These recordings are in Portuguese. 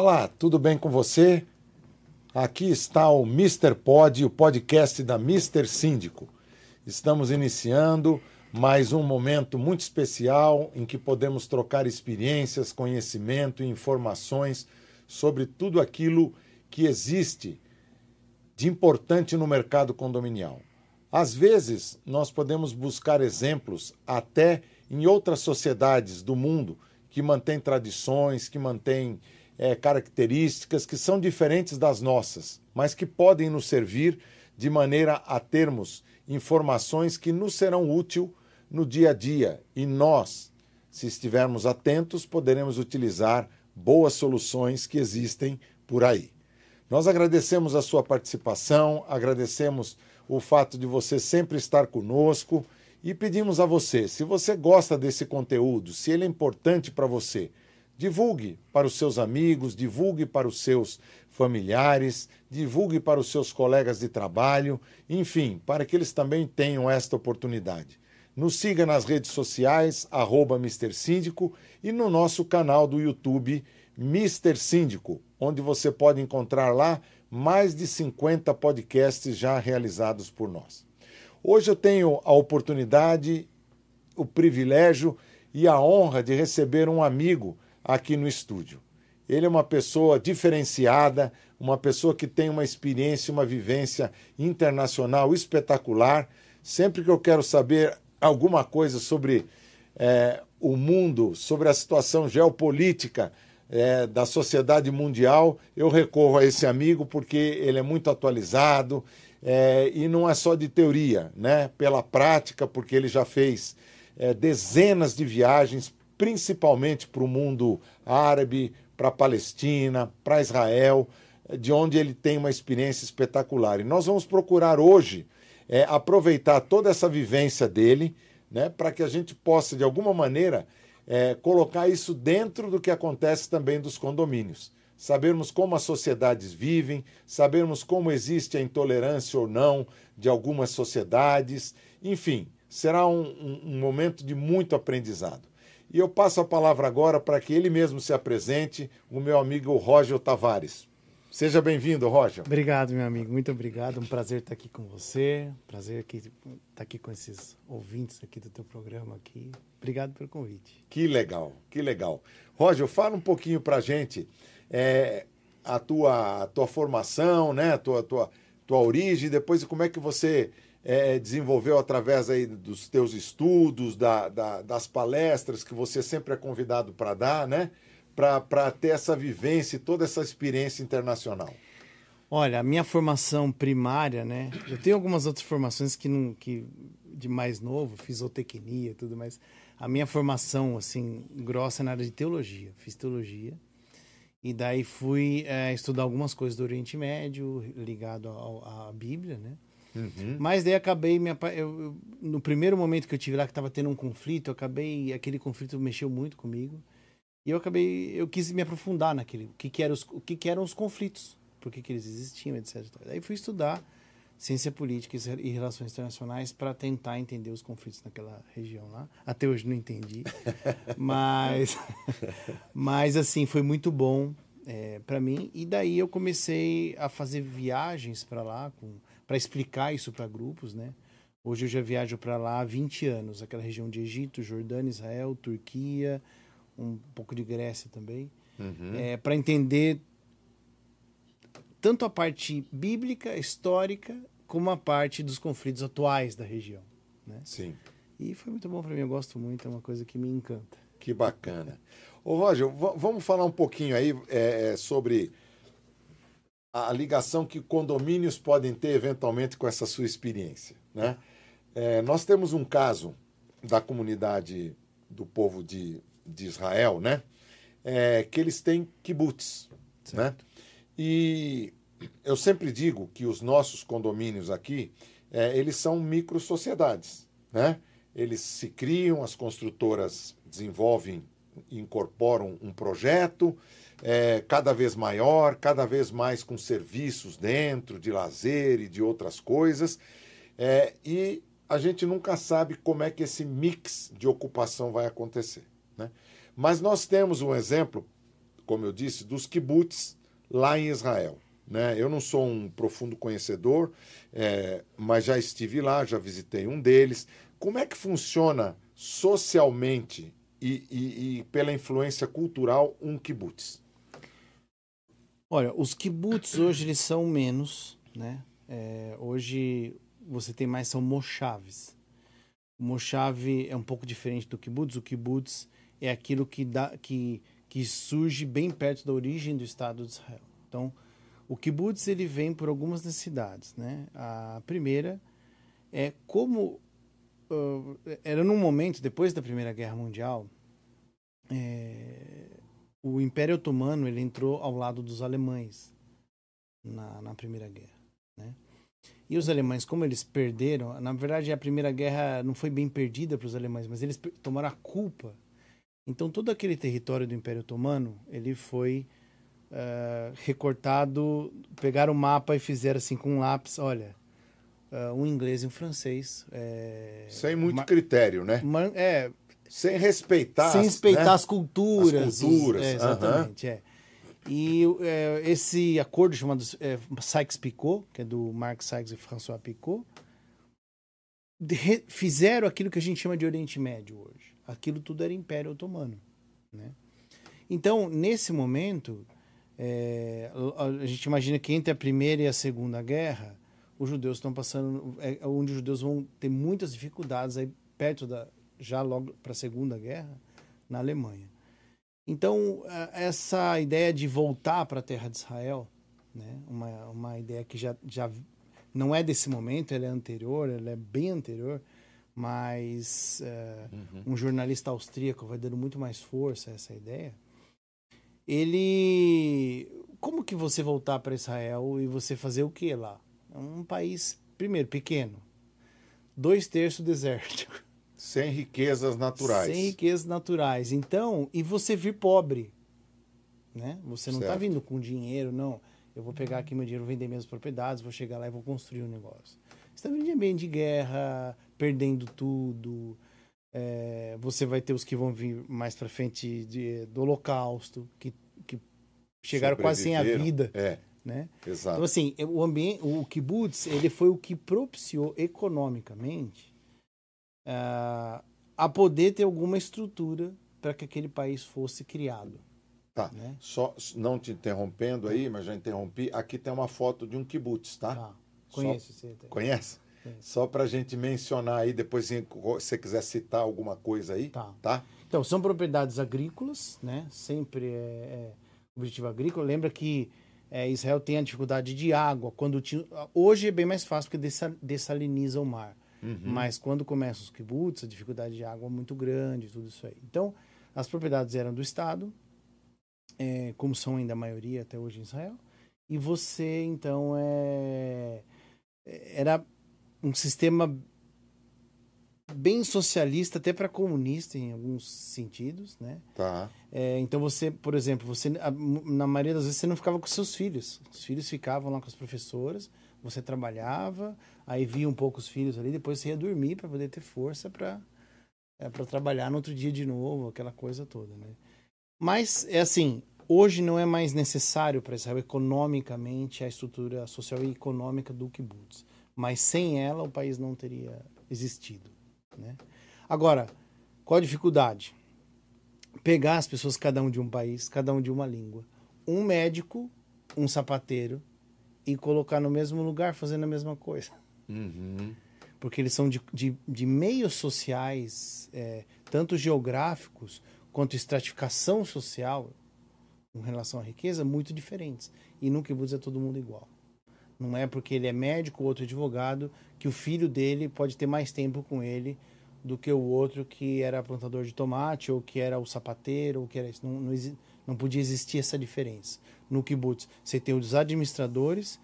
Olá, tudo bem com você? Aqui está o Mr. Pod, o podcast da Mr. Síndico. Estamos iniciando mais um momento muito especial em que podemos trocar experiências, conhecimento e informações sobre tudo aquilo que existe de importante no mercado condominial. Às vezes, nós podemos buscar exemplos até em outras sociedades do mundo que mantêm tradições, que mantêm é, características que são diferentes das nossas, mas que podem nos servir de maneira a termos informações que nos serão úteis no dia a dia e nós, se estivermos atentos, poderemos utilizar boas soluções que existem por aí. Nós agradecemos a sua participação, agradecemos o fato de você sempre estar conosco e pedimos a você, se você gosta desse conteúdo, se ele é importante para você, Divulgue para os seus amigos, divulgue para os seus familiares, divulgue para os seus colegas de trabalho, enfim, para que eles também tenham esta oportunidade. Nos siga nas redes sociais, arroba. Síndico, e no nosso canal do YouTube, Mr. Síndico, onde você pode encontrar lá mais de 50 podcasts já realizados por nós. Hoje eu tenho a oportunidade, o privilégio e a honra de receber um amigo aqui no estúdio. Ele é uma pessoa diferenciada, uma pessoa que tem uma experiência, uma vivência internacional espetacular. Sempre que eu quero saber alguma coisa sobre é, o mundo, sobre a situação geopolítica é, da sociedade mundial, eu recorro a esse amigo porque ele é muito atualizado é, e não é só de teoria, né? pela prática, porque ele já fez é, dezenas de viagens principalmente para o mundo árabe, para a Palestina, para Israel, de onde ele tem uma experiência espetacular. E nós vamos procurar hoje é, aproveitar toda essa vivência dele, né, para que a gente possa, de alguma maneira, é, colocar isso dentro do que acontece também dos condomínios. Sabermos como as sociedades vivem, sabermos como existe a intolerância ou não de algumas sociedades, enfim, será um, um, um momento de muito aprendizado. E eu passo a palavra agora para que ele mesmo se apresente, o meu amigo Roger Tavares. Seja bem-vindo, Roger. Obrigado, meu amigo. Muito obrigado. Um prazer estar aqui com você. Prazer aqui, estar aqui com esses ouvintes aqui do teu programa aqui. Obrigado pelo convite. Que legal, que legal. Roger, fala um pouquinho para a gente é, a, tua, a tua formação, né? a tua, tua, tua origem, depois como é que você é, desenvolveu através aí dos teus estudos, da, da, das palestras que você sempre é convidado para dar, né? Para ter essa vivência e toda essa experiência internacional. Olha, a minha formação primária, né? Eu tenho algumas outras formações que não, que de mais novo, fisotecnia, tudo mais. A minha formação, assim, grossa é na área de teologia. Fiz teologia. E daí fui é, estudar algumas coisas do Oriente Médio, ligado à Bíblia, né? Uhum. Mas daí acabei me eu, eu, no primeiro momento que eu tive lá que estava tendo um conflito, eu acabei aquele conflito mexeu muito comigo. E eu acabei eu quis me aprofundar naquele, o que que eram os, o que que eram os conflitos, por que que eles existiam, etc. Daí fui estudar ciência política e relações internacionais para tentar entender os conflitos naquela região lá. Até hoje não entendi, mas mas assim foi muito bom é, para mim. E daí eu comecei a fazer viagens para lá com para explicar isso para grupos, né? Hoje eu já viajo para lá há 20 anos, aquela região de Egito, Jordânia, Israel, Turquia, um pouco de Grécia também, uhum. é, para entender tanto a parte bíblica, histórica, como a parte dos conflitos atuais da região. Né? Sim. E foi muito bom para mim, eu gosto muito, é uma coisa que me encanta. Que bacana. Ô Roger, vamos falar um pouquinho aí é, sobre a ligação que condomínios podem ter eventualmente com essa sua experiência. Né? É, nós temos um caso da comunidade do povo de, de Israel, né? É, que eles têm kibbutz. Né? E eu sempre digo que os nossos condomínios aqui, é, eles são micro-sociedades. Né? Eles se criam, as construtoras desenvolvem, incorporam um projeto, é, cada vez maior, cada vez mais com serviços dentro, de lazer e de outras coisas. É, e a gente nunca sabe como é que esse mix de ocupação vai acontecer. Né? Mas nós temos um exemplo, como eu disse, dos kibbutz lá em Israel. Né? Eu não sou um profundo conhecedor, é, mas já estive lá, já visitei um deles. Como é que funciona socialmente e, e, e pela influência cultural um kibbutz? Olha, os kibbutz hoje eles são menos, né? É, hoje você tem mais são moshaves. O moshav é um pouco diferente do kibbutz. O kibbutz é aquilo que dá que que surge bem perto da origem do Estado de Israel. Então, o kibbutz ele vem por algumas necessidades, né? A primeira é como uh, era num momento depois da Primeira Guerra Mundial, é, o Império Otomano ele entrou ao lado dos alemães na, na Primeira Guerra, né? E os alemães, como eles perderam, na verdade a Primeira Guerra não foi bem perdida para os alemães, mas eles tomaram a culpa então todo aquele território do Império Otomano ele foi uh, recortado, pegaram o mapa e fizeram assim com um lápis, olha, uh, um inglês e um francês. É, Sem muito critério, né? É, sem respeitar, sem respeitar né? as culturas, as culturas, os, é, exatamente, é. E é, esse acordo chamado é, Sykes-Picot, que é do Mark Sykes e François Picot, de, fizeram aquilo que a gente chama de Oriente Médio hoje aquilo tudo era Império Otomano. Né? Então, nesse momento, é, a gente imagina que entre a Primeira e a Segunda Guerra, os judeus estão passando, é, onde os judeus vão ter muitas dificuldades aí perto da, já logo para a Segunda Guerra, na Alemanha. Então, essa ideia de voltar para a terra de Israel, né, uma, uma ideia que já, já não é desse momento, ela é anterior, ela é bem anterior, mas é, uhum. um jornalista austríaco vai dando muito mais força a essa ideia. Ele, como que você voltar para Israel e você fazer o que lá? É um país primeiro pequeno, dois terços desértico, sem riquezas naturais, sem riquezas naturais. Então, e você vir pobre, né? Você não está vindo com dinheiro, não. Eu vou pegar aqui meu dinheiro, vender minhas propriedades, vou chegar lá e vou construir um negócio. Você está vindo de ambiente de guerra, perdendo tudo. É, você vai ter os que vão vir mais para frente de, do Holocausto, que, que chegaram quase sem a vida. É. Né? Exato. Então, assim, o ambiente, o kibbutz, ele foi o que propiciou economicamente uh, a poder ter alguma estrutura para que aquele país fosse criado. Tá. Né? Só não te interrompendo aí, mas já interrompi. Aqui tem uma foto de um kibbutz, tá? tá. Conheço. Só... Conhece? Só para a gente mencionar aí, depois se você quiser citar alguma coisa aí, tá? tá? Então, são propriedades agrícolas, né? Sempre é, é objetivo agrícola. Lembra que é, Israel tem a dificuldade de água. quando tinha, Hoje é bem mais fácil porque dessaliniza o mar. Uhum. Mas quando começam os kibbutz, a dificuldade de água é muito grande, tudo isso aí. Então, as propriedades eram do Estado, é, como são ainda a maioria até hoje em Israel. E você, então, é, era um sistema bem socialista, até para comunista em alguns sentidos, né? Tá. É, então você, por exemplo, você na maioria das vezes você não ficava com seus filhos, os filhos ficavam lá com as professoras, você trabalhava, aí via um pouco os filhos ali, depois ia dormir para poder ter força para é, para trabalhar no outro dia de novo, aquela coisa toda, né? Mas é assim, hoje não é mais necessário para Israel economicamente a estrutura social e econômica do kibbutz mas sem ela o país não teria existido. Né? Agora, qual a dificuldade? Pegar as pessoas, cada um de um país, cada um de uma língua, um médico, um sapateiro, e colocar no mesmo lugar fazendo a mesma coisa. Uhum. Porque eles são de, de, de meios sociais, é, tanto geográficos quanto estratificação social, com relação à riqueza, muito diferentes. E no kibbutz é todo mundo igual. Não é porque ele é médico ou outro advogado que o filho dele pode ter mais tempo com ele do que o outro que era plantador de tomate ou que era o sapateiro ou que era não, não, não podia existir essa diferença. No kibbutz, você tem os administradores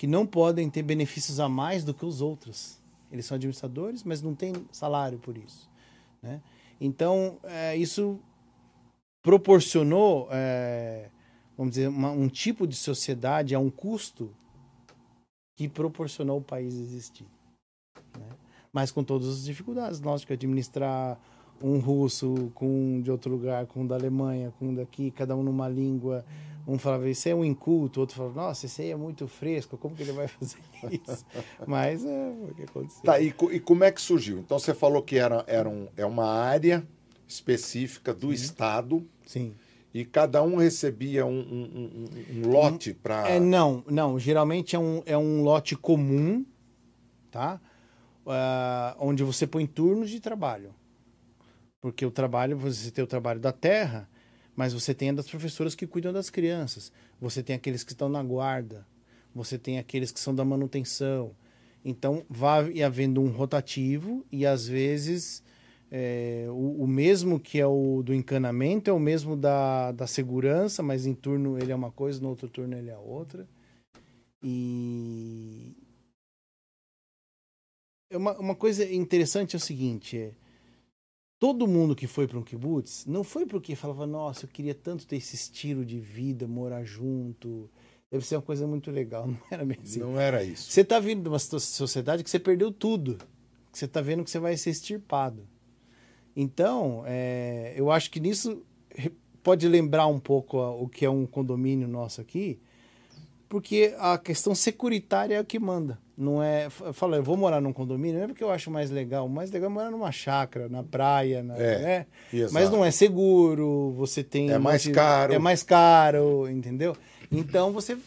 que não podem ter benefícios a mais do que os outros. Eles são administradores, mas não têm salário por isso. Né? Então, é, isso proporcionou, é, vamos dizer, uma, um tipo de sociedade a um custo que proporcionou o país existir. Né? Mas com todas as dificuldades, nós que administrar um russo com um de outro lugar, com um da Alemanha, com um daqui, cada um numa língua. Um falava, isso é um inculto, outro falava, nossa, esse aí é muito fresco, como que ele vai fazer isso? Mas é o que aconteceu. Tá, e, e, como é que surgiu? Então você falou que era, era um, é uma área específica do Sim. Estado. Sim. E cada um recebia um, um, um, um lote para. É, não, não. Geralmente é um, é um lote comum, tá? Uh, onde você põe turnos de trabalho. Porque o trabalho, você tem o trabalho da terra, mas você tem das professoras que cuidam das crianças. Você tem aqueles que estão na guarda. Você tem aqueles que são da manutenção. Então, vai havendo um rotativo e às vezes é, o, o, mesmo que é o do encanamento é o mesmo da, da segurança, mas em turno ele é uma coisa, no outro turno ele é outra. E. É uma, uma coisa interessante é o seguinte: é, todo mundo que foi para um kibbutz não foi porque falava, nossa, eu queria tanto ter esse estilo de vida, morar junto. Deve ser uma coisa muito legal. Não era mesmo assim. Não era isso. Você está vindo de uma sociedade que você perdeu tudo. Que você está vendo que você vai ser extirpado. Então, é, eu acho que nisso pode lembrar um pouco o que é um condomínio nosso aqui, porque a questão securitária é o que manda. Não é. Fala, eu vou morar num condomínio, não é porque eu acho mais legal. O mais legal é morar numa chácara, na praia, na, é, né? Mas não é seguro, você tem. É mais caro. É mais caro, entendeu? Então você.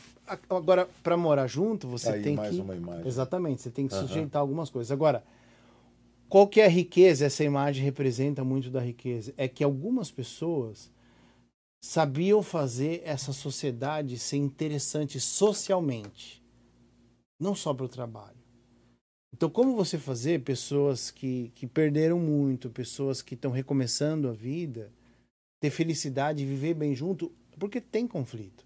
Agora, para morar junto, você Aí, tem mais que. Uma imagem. Exatamente, você tem que uhum. sujeitar algumas coisas. Agora, qual que é a riqueza? Essa imagem representa muito da riqueza. É que algumas pessoas sabiam fazer essa sociedade ser interessante socialmente, não só para o trabalho. Então, como você fazer pessoas que, que perderam muito, pessoas que estão recomeçando a vida, ter felicidade viver bem junto, porque tem conflito.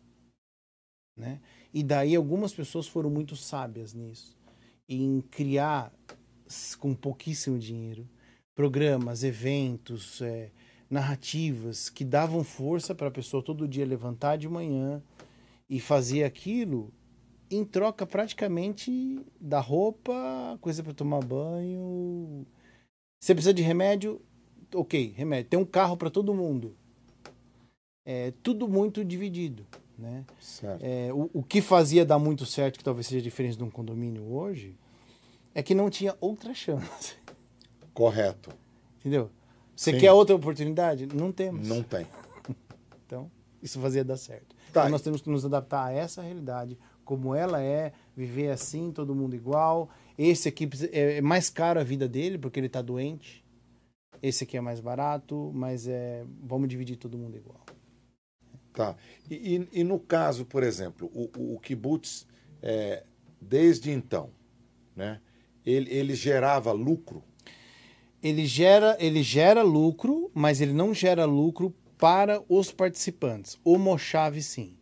Né? E daí algumas pessoas foram muito sábias nisso, em criar com pouquíssimo dinheiro programas, eventos, é, narrativas que davam força para a pessoa todo dia levantar de manhã e fazer aquilo em troca praticamente da roupa, coisa para tomar banho. Você precisa de remédio? Ok, remédio. Tem um carro para todo mundo. É tudo muito dividido. Né? É, o, o que fazia dar muito certo, que talvez seja diferente de um condomínio hoje, é que não tinha outra chance. Correto. Entendeu? Você Sim. quer outra oportunidade? Não temos. Não tem. Então, isso fazia dar certo. Tá. Então, nós temos que nos adaptar a essa realidade, como ela é, viver assim, todo mundo igual. Esse aqui é, é mais caro a vida dele, porque ele está doente. Esse aqui é mais barato, mas é, vamos dividir todo mundo igual. Tá. E, e, e no caso, por exemplo, o, o, o kibbutz, é, desde então, né, ele, ele gerava lucro ele gera, ele gera lucro, mas ele não gera lucro para os participantes. O Mojave sim.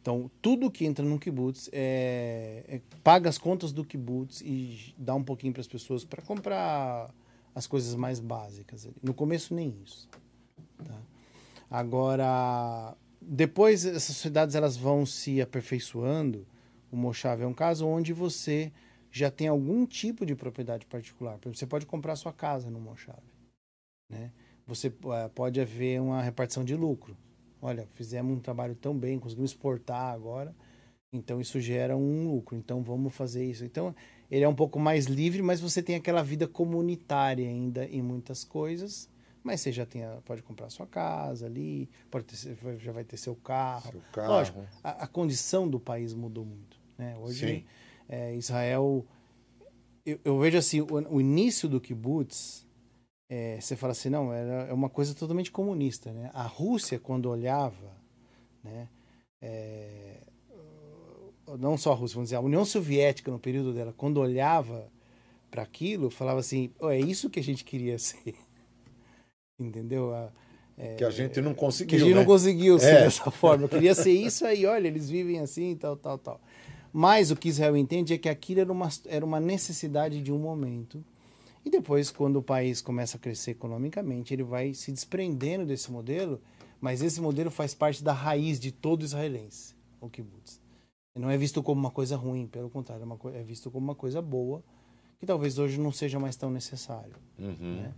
Então, tudo que entra no kibutz é, é, paga as contas do kibutz e dá um pouquinho para as pessoas para comprar as coisas mais básicas. No começo, nem isso. Tá? Agora, depois essas sociedades elas vão se aperfeiçoando. O Mojave é um caso onde você já tem algum tipo de propriedade particular. Você pode comprar sua casa no Monchave. Né? Você uh, pode haver uma repartição de lucro. Olha, fizemos um trabalho tão bem, conseguimos exportar agora, então isso gera um lucro. Então vamos fazer isso. Então ele é um pouco mais livre, mas você tem aquela vida comunitária ainda em muitas coisas. Mas você já tem, pode comprar sua casa ali, pode ter, já vai ter seu carro. Seu carro. Lógico, a, a condição do país mudou muito. Né? Hoje Sim é, Israel. Eu, eu, vejo assim, o, o, início do kibbutz, é, você fala assim, não, era é uma coisa totalmente comunista. Né? A Rússia, quando olhava, né, é, não só a Rússia, vamos dizer, a União Soviética, no período dela, quando olhava para aquilo, falava assim: oh, é isso que a gente queria ser. Entendeu? A, é, que a gente não conseguiu. Que a gente né? não conseguiu ser é. dessa forma. Eu queria ser isso aí, olha, eles vivem assim, tal, tal, tal. Mas o que Israel entende é que aquilo era uma, era uma necessidade de um momento. E depois, quando o país começa a crescer economicamente, ele vai se desprendendo desse modelo, mas esse modelo faz parte da raiz de todo israelense, o kibbutz. Não é visto como uma coisa ruim, pelo contrário, é, uma, é visto como uma coisa boa, que talvez hoje não seja mais tão necessário. Uhum. Né?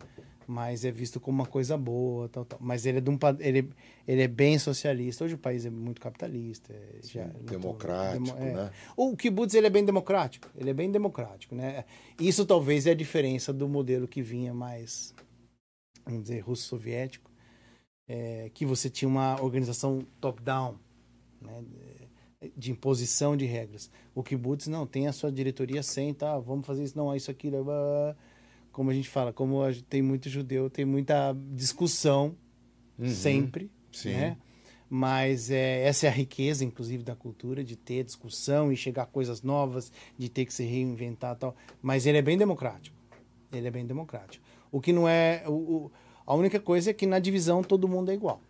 Mas é visto como uma coisa boa, tal, tal. Mas ele é, um, ele, ele é bem socialista. Hoje o país é muito capitalista. é já- Democrático, demo- é. né? O kibbutz ele é bem democrático. Ele é bem democrático, né? Isso talvez é a diferença do modelo que vinha mais, vamos dizer, russo-soviético, é, que você tinha uma organização top-down, né? de imposição de regras. O kibbutz não tem a sua diretoria senta, ah, vamos fazer isso, não, isso aqui, blá, blá. Como a gente fala, como a gente- tem muito judeu, tem muita discussão sempre, Sim. né? Mas é, essa é a riqueza, inclusive, da cultura, de ter discussão e chegar a coisas novas, de ter que se reinventar tal. Mas ele é bem democrático. Ele é bem democrático. O que não é. O, o- a única coisa é que na divisão todo mundo é igual.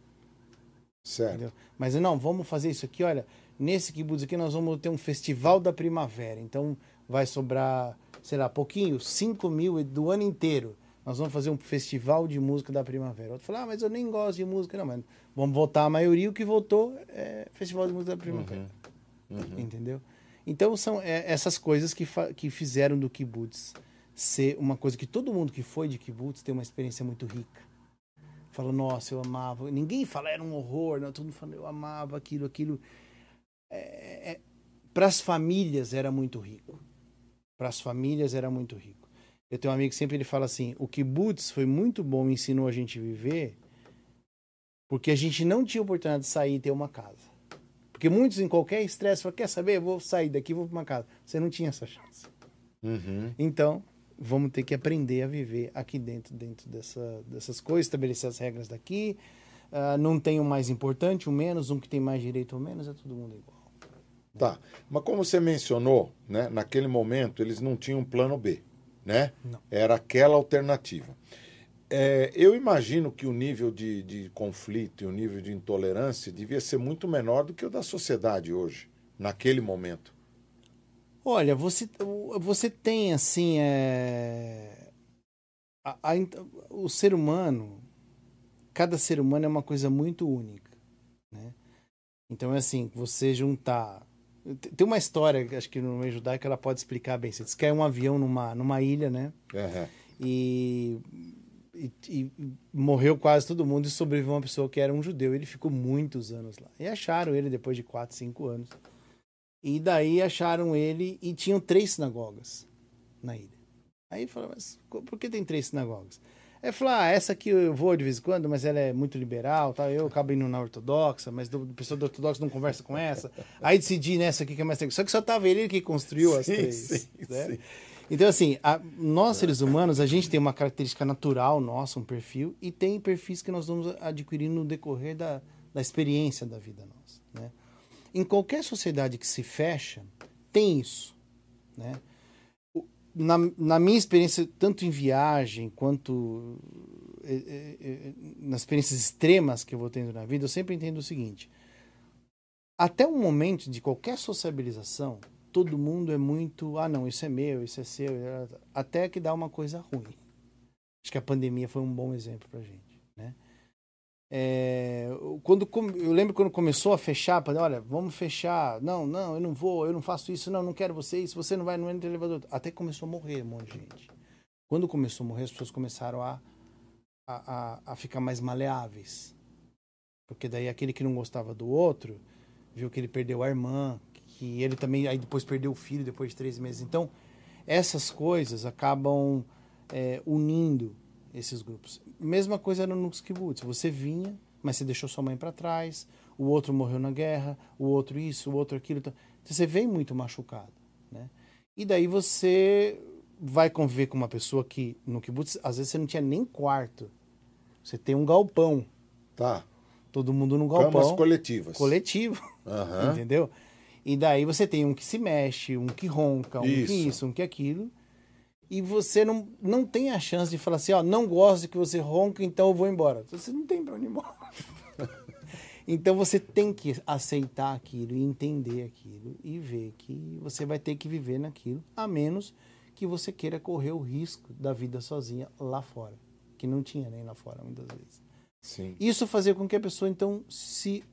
Certo. Entendeu? Mas não, vamos fazer isso aqui, olha, nesse kibbutz aqui nós vamos ter um festival da primavera, então vai sobrar, sei lá, pouquinho, 5 mil do ano inteiro. Nós vamos fazer um festival de música da primavera. Outro fala, ah, mas eu nem gosto de música, não, mas vamos votar a maioria, o que votou é festival de música da primavera. Entendeu? Então são é, essas coisas que, que fizeram do kibbutz ser uma coisa que todo mundo que foi de kibbutz tem uma experiência muito rica fala, nossa, eu amava. Ninguém fala, era um horror, não, todo mundo fala, eu amava aquilo, aquilo. Para as famílias era muito rico. Para as famílias era muito rico. Eu tenho um amigo que sempre ele fala assim: o kibbutz foi muito bom, ensinou a gente a viver, porque a gente não tinha oportunidade de sair e ter uma casa. Porque muitos, em qualquer estresse, falam: quer saber? Vou sair daqui, vou para uma casa. Você não tinha essa chance. Uhum. Então, vamos ter que aprender a viver aqui dentro, dentro dessa, dessas coisas, estabelecer as regras daqui. Ah, não tem o mais importante, o menos, um que tem mais direito ou menos, é todo mundo igual. Tá. Mas como você mencionou, né, naquele momento eles não tinham um plano B, né? Não. Era aquela alternativa. É, eu imagino que o nível de, de conflito e o nível de intolerância devia ser muito menor do que o da sociedade hoje, naquele momento. Olha, você, você tem assim. É... a- a o ser humano, cada ser humano é uma coisa muito única. Né? Então é assim, você juntar. Tem uma história, que acho que no meio judaico ela pode explicar bem. Você diz que cai um avião numa, numa ilha, né? Aham. e, e- e morreu quase todo mundo e sobreviveu uma pessoa que era um judeu. Ele ficou muitos anos lá. E acharam ele depois de 4, 5 anos. E daí acharam ele e tinham três sinagogas na ilha. Aí falaram, mas por que tem três sinagogas? Aí falou, ah, essa aqui eu vou de vez em quando, mas ela é muito liberal, tal. eu acabo indo na ortodoxa, mas do, do pessoal da ortodoxa não conversa com essa. Aí decidi nessa aqui que é mais tranquila. Só que só tava ele que construiu as Sim, três. sim, né? sim. Então, assim, a- nós seres humanos, a gente tem uma característica natural nossa, um perfil, e tem perfis que nós vamos adquirindo no decorrer da, da experiência da vida nossa. Né? Em qualquer sociedade que se fecha, tem isso. Né? Na, na minha experiência, tanto em viagem quanto eh, eh, nas experiências extremas que eu vou tendo na vida, eu sempre entendo o seguinte: até o momento de qualquer sociabilização, todo mundo é muito, ah, não, isso é meu, isso é seu, até que dá uma coisa ruim. Acho que a pandemia foi um bom exemplo pra gente? É, quando eu lembro quando começou a fechar, pra- olha, vamos fechar. Não, não, eu não vou, eu não faço isso, não, não quero você isso, você não vai, não entra no elevador. Até começou a morrer um monte de gente. Quando começou a morrer, as pessoas começaram a, a, a, a ficar mais maleáveis. Porque daí aquele que não gostava do outro viu que ele perdeu a irmã, que ele também aí depois perdeu o filho depois de três meses. Então, essas coisas acabam é, unindo esses grupos. Mesma coisa era nos kibbutz. Você vinha, mas você deixou sua mãe para trás, o outro morreu na guerra, o outro isso, o outro aquilo. Então, você vem muito machucado, né? E daí você vai conviver com uma pessoa que no kibbutz, às vezes você não tinha nem quarto. Você tem um galpão. Tá. Todo mundo no galpão Camas coletivas. coletivo. Aham. Entendeu? E daí você tem um que se mexe, um que ronca, um Isso. que isso, um que aquilo. E você não, não tem a chance de falar assim, ó, não gosto que você ronca, então eu vou embora. Você não tem pra onde ir embora. então você tem que aceitar aquilo e entender aquilo e ver que você vai ter que viver naquilo, a menos que você queira correr o risco da vida sozinha lá fora, que não tinha nem lá fora muitas vezes. Sim. Isso fazia com que a pessoa então se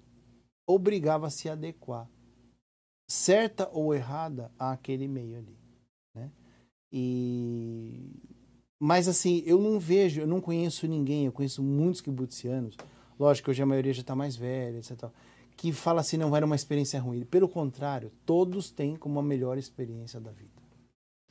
obrigava a se adequar, certa ou errada, àquele meio ali? E Mas assim, eu não vejo, eu não conheço ninguém, eu conheço muitos kibutzianos, lógico que hoje a maioria já está mais velha, etc. Que fala assim, não era uma experiência ruim. Pelo contrário, todos têm como a melhor experiência da vida.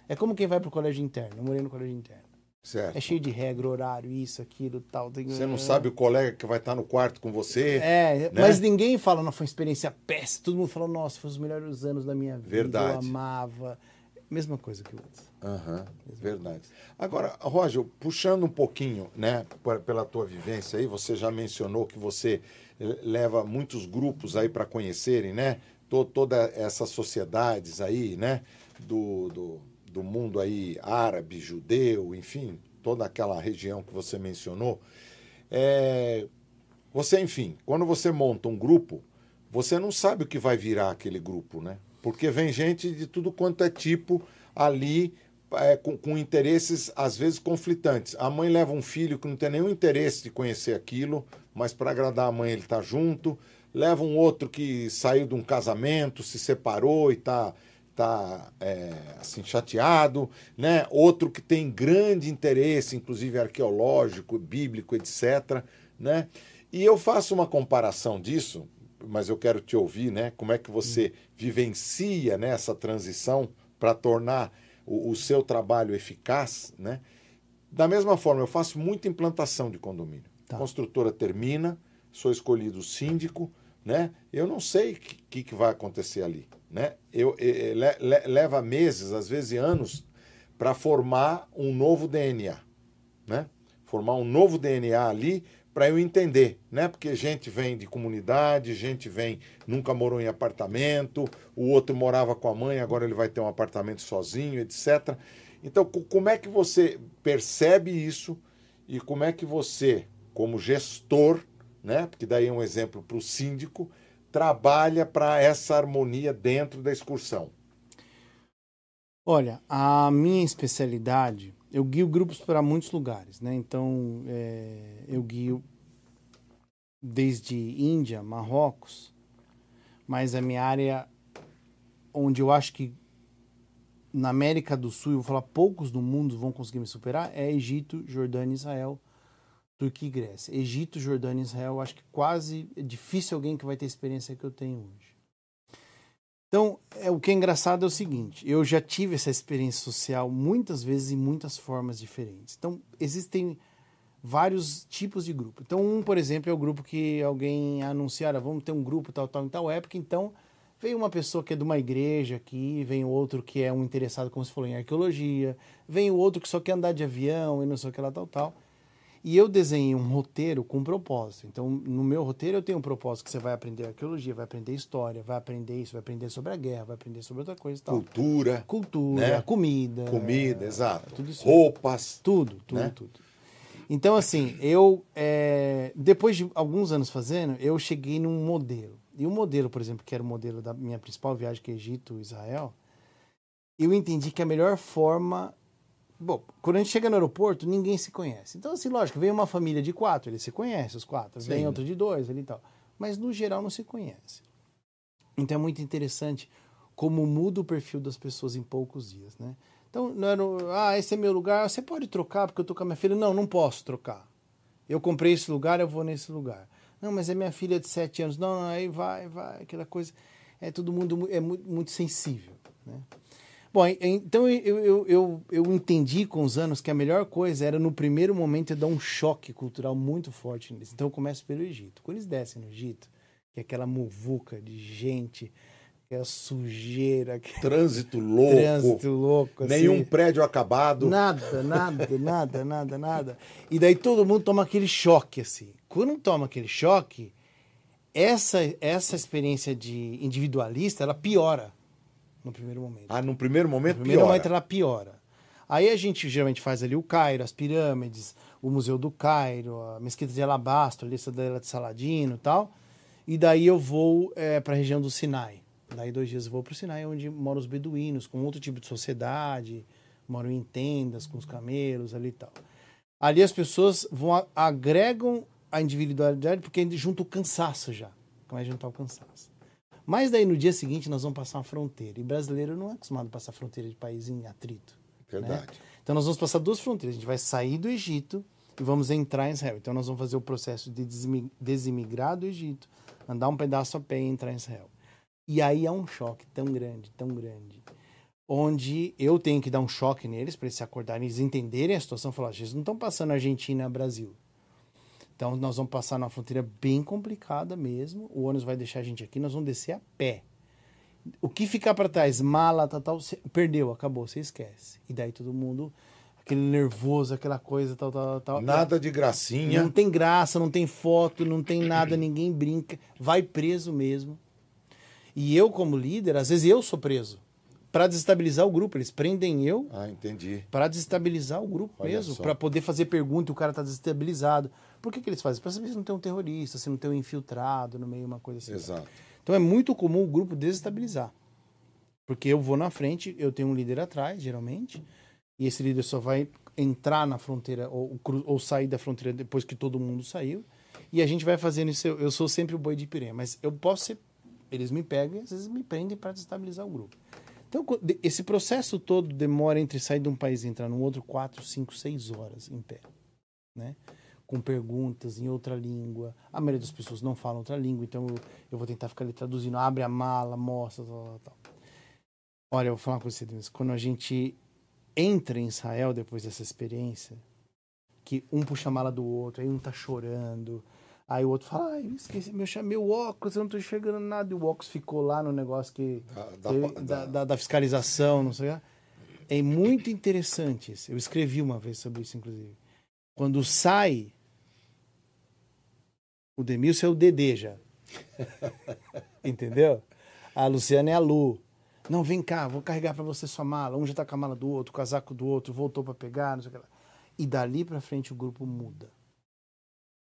É como quem vai para o colégio interno. Eu morei no colégio interno. Certo. É cheio de regra, horário, isso, aquilo, tal. Tem... Você não sabe o colega que vai estar no quarto com você. É, né? mas ninguém fala, não, foi uma experiência péssima. Todo mundo fala, nossa, foi os melhores anos da minha vida. Verdade. Eu amava. Mesma coisa que o outro. Aham, verdade. Agora, Roger, puxando um pouquinho, né, pela tua vivência aí, você já mencionou que você leva muitos grupos aí para conhecerem, né, to- toda essas sociedades aí, né, do, do, do mundo aí árabe, judeu, enfim, toda aquela região que você mencionou. É, você, enfim, quando você monta um grupo, você não sabe o que vai virar aquele grupo, né? Porque vem gente de tudo quanto é tipo ali é, com, com interesses às vezes conflitantes. A mãe leva um filho que não tem nenhum interesse de conhecer aquilo, mas para agradar a mãe ele está junto. Leva um outro que saiu de um casamento, se separou e está tá, é, assim chateado, né? Outro que tem grande interesse, inclusive arqueológico, bíblico, etc. Né? E eu faço uma comparação disso, mas eu quero te ouvir, né? Como é que você vivencia né, essa transição para tornar o, o seu trabalho eficaz, né? Da mesma forma, eu faço muita implantação de condomínio. Tá. A construtora termina, sou escolhido síndico, né? Eu não sei o que, que vai acontecer ali, né? Eu, eh, le- le- leva meses, às vezes anos, para formar um novo DNA, né? Formar um novo DNA ali para eu entender, né? Porque gente vem de comunidade, gente vem nunca morou em apartamento, o outro morava com a mãe, agora ele vai ter um apartamento sozinho, etc. Então, co- como é que você percebe isso e como é que você, como gestor, né? Porque daí é um exemplo para o síndico, trabalha para essa harmonia dentro da excursão. Olha, a minha especialidade, eu guio grupos para muitos lugares, né? Então, é, eu guio desde Índia, Marrocos, mas a minha área, onde eu acho que na América do Sul, eu vou falar poucos do mundo vão conseguir me superar, é Egito, Jordânia, Israel, Turquia e Grécia. Egito, Jordânia Israel, acho que quase é difícil alguém que vai ter a experiência que eu tenho hoje. Então, é, o que é engraçado é o seguinte: eu já tive essa experiência social muitas vezes em muitas formas diferentes. Então, existem vários tipos de grupo. Então, um, por exemplo, é o grupo que alguém anunciar, "Ah, vamos ter um grupo tal, tal, em tal época. Então, vem uma pessoa que é de uma igreja aqui, vem outro que é um interessado, como você falou, em arqueologia, vem o outro que só quer andar de avião e não sei o que lá, tal, tal. E eu desenhei um roteiro com um propósito. Então, no meu roteiro, eu tenho um propósito que você vai aprender arqueologia, vai aprender história, vai aprender isso, vai aprender sobre a guerra, vai aprender sobre outra coisa e tal. Cultura, Cultura, né? comida. comida, exato. tudo isso. Roupas. Tudo, tudo, né? tudo. Então, assim, eu, é, depois de alguns anos fazendo, eu cheguei num modelo. E o modelo, por exemplo, que era o modelo da minha principal viagem, que é Egito, Israel, eu entendi que a melhor forma. Bom, quando a gente chega no aeroporto, ninguém se conhece. Então, assim, lógico, vem uma família de quatro, eles se conhecem, os quatro. Vem Sim. outro de dois ali e tal. Mas, no geral, não se conhece. Então, é muito interessante como muda o perfil das pessoas em poucos dias, né? Então, não era, ah, esse é meu lugar, você pode trocar porque eu tô com a minha filha. Não, não posso trocar. Eu comprei esse lugar, eu vou nesse lugar. Não, mas é minha filha de sete anos. Não, não, aí vai, vai, aquela coisa. É todo mundo mu- é muito, muito sensível, né? Bom, então eu, eu, eu, eu entendi com os anos que a melhor coisa era no primeiro momento dar um choque cultural muito forte neles. Então eu começo pelo Egito. Quando eles descem no Egito, que é aquela muvuca de gente, aquela sujeira, aquele Trânsito louco. trânsito louco. assim. Nenhum prédio acabado. Nada, nada, nada, nada, nada. E daí todo mundo toma aquele choque, assim. Quando toma aquele choque, essa, essa experiência de individualista, ela piora no primeiro momento. Ah, no primeiro momento, no primeiro piora. momento ela piora. Aí a gente geralmente faz ali o Cairo, as pirâmides, o Museu do Cairo, a Mesquita de Alabastro, a lista dela de Saladino e tal. E daí eu vou para a região do Sinai. Daí dois dias eu vou para o Sinai, onde moram os beduínos, com outro tipo de sociedade, moram em tendas, com os camelos ali e tal. Ali as pessoas vão agregam a individualidade porque junta o cansaço já. Começa a juntar o cansaço. Mas daí no dia seguinte nós vamos passar uma fronteira. E brasileiro não é acostumado a passar fronteira de país em atrito. Verdade. Né? Então nós vamos passar duas fronteiras. A gente vai sair do Egito e vamos entrar em Israel. Então nós vamos fazer o processo de desimigrar do Egito, andar um pedaço a pé e entrar em Israel. E aí é um choque tão grande, tão grande, onde eu tenho que dar um choque neles para eles se acordarem, eles entenderem a situação, falar, eles não estão passando Argentina Brasil. Então nós vamos passar numa fronteira bem complicada mesmo. O ônibus vai deixar a gente aqui, nós vamos descer a pé. O que ficar para trás, mala, tal, tal, perdeu, acabou, você esquece. E daí todo mundo, aquele nervoso, aquela coisa, tal, tal, tal. Nada de gracinha. Não tem graça, não tem foto, não tem nada, ninguém brinca. Vai preso mesmo. E eu, como líder, às vezes eu sou preso. Para desestabilizar o grupo. Eles prendem eu. Ah, entendi. Para desestabilizar o grupo Olha mesmo. Para poder fazer pergunta e o cara tá desestabilizado. Por que, que eles fazem? Para saber se não tem um terrorista, se não tem um infiltrado no meio, uma coisa assim. Exato. Então é muito comum o grupo desestabilizar. Porque eu vou na frente, eu tenho um líder atrás, geralmente, e esse líder só vai entrar na fronteira ou, ou sair da fronteira depois que todo mundo saiu. E a gente vai fazendo isso. Eu sou sempre o boi de piranha, mas eu posso ser. Eles me pegam e às vezes me prendem para desestabilizar o grupo. Então, esse processo todo demora entre sair de um país e entrar no outro 4, 5, 6 horas em pé. Né? Com perguntas em outra língua. A maioria das pessoas não fala outra língua, então eu, eu vou tentar ficar ali traduzindo. Abre a mala, mostra, tal, tal, tal. Olha, eu vou falar com você, Denis. Quando a gente entra em Israel depois dessa experiência, que um puxa a mala do outro, aí um tá chorando, aí o outro fala, ai, esqueci meu, meu óculos, eu não tô enxergando nada, e o óculos ficou lá no negócio que da, da, da, da, da fiscalização, não sei o que. É muito interessante isso. Eu escrevi uma vez sobre isso, inclusive. Quando sai o Demilson é o Dedê já. Entendeu? A Luciana é a Lu. Não, vem cá, vou carregar para você sua mala. Um já tá com a mala do outro, o casaco do outro, voltou para pegar, não sei o que lá. E dali para frente o grupo muda.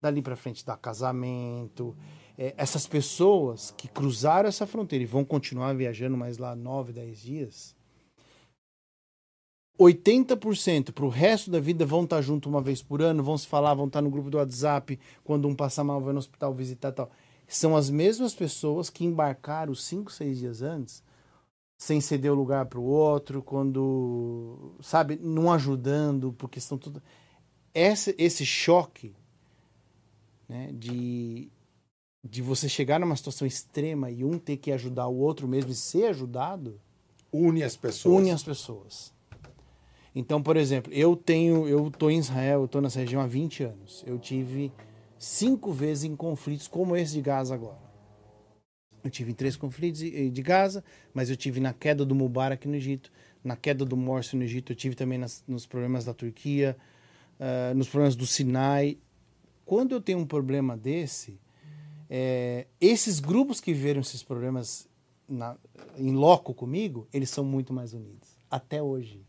Dali para frente dá casamento. É, essas pessoas que cruzaram essa fronteira e vão continuar viajando mais lá nove, dez dias, 80% para o resto da vida vão estar tá junto uma vez por ano, vão se falar, vão estar tá no grupo do WhatsApp, quando um passa mal, vai no hospital visitar tal. São as mesmas pessoas que embarcaram cinco, seis dias antes, sem ceder o lugar para o outro, quando, sabe, não ajudando, porque estão tudo. Esse, esse choque né, de, de você chegar numa situação extrema e um ter que ajudar o outro mesmo e ser ajudado. Une as pessoas. Une as pessoas. Então, por exemplo, eu tenho, eu tô em Israel, eu tô nessa região há 20 anos. Eu tive cinco vezes em conflitos como esse de Gaza agora. Eu tive em três conflitos de Gaza, mas eu tive na queda do Mubarak no Egito, na queda do Morsi no Egito, eu tive também nas, nos problemas da Turquia, uh, nos problemas do Sinai. Quando eu tenho um problema desse, é, esses grupos que viveram esses problemas em loco comigo, eles são muito mais unidos, até hoje.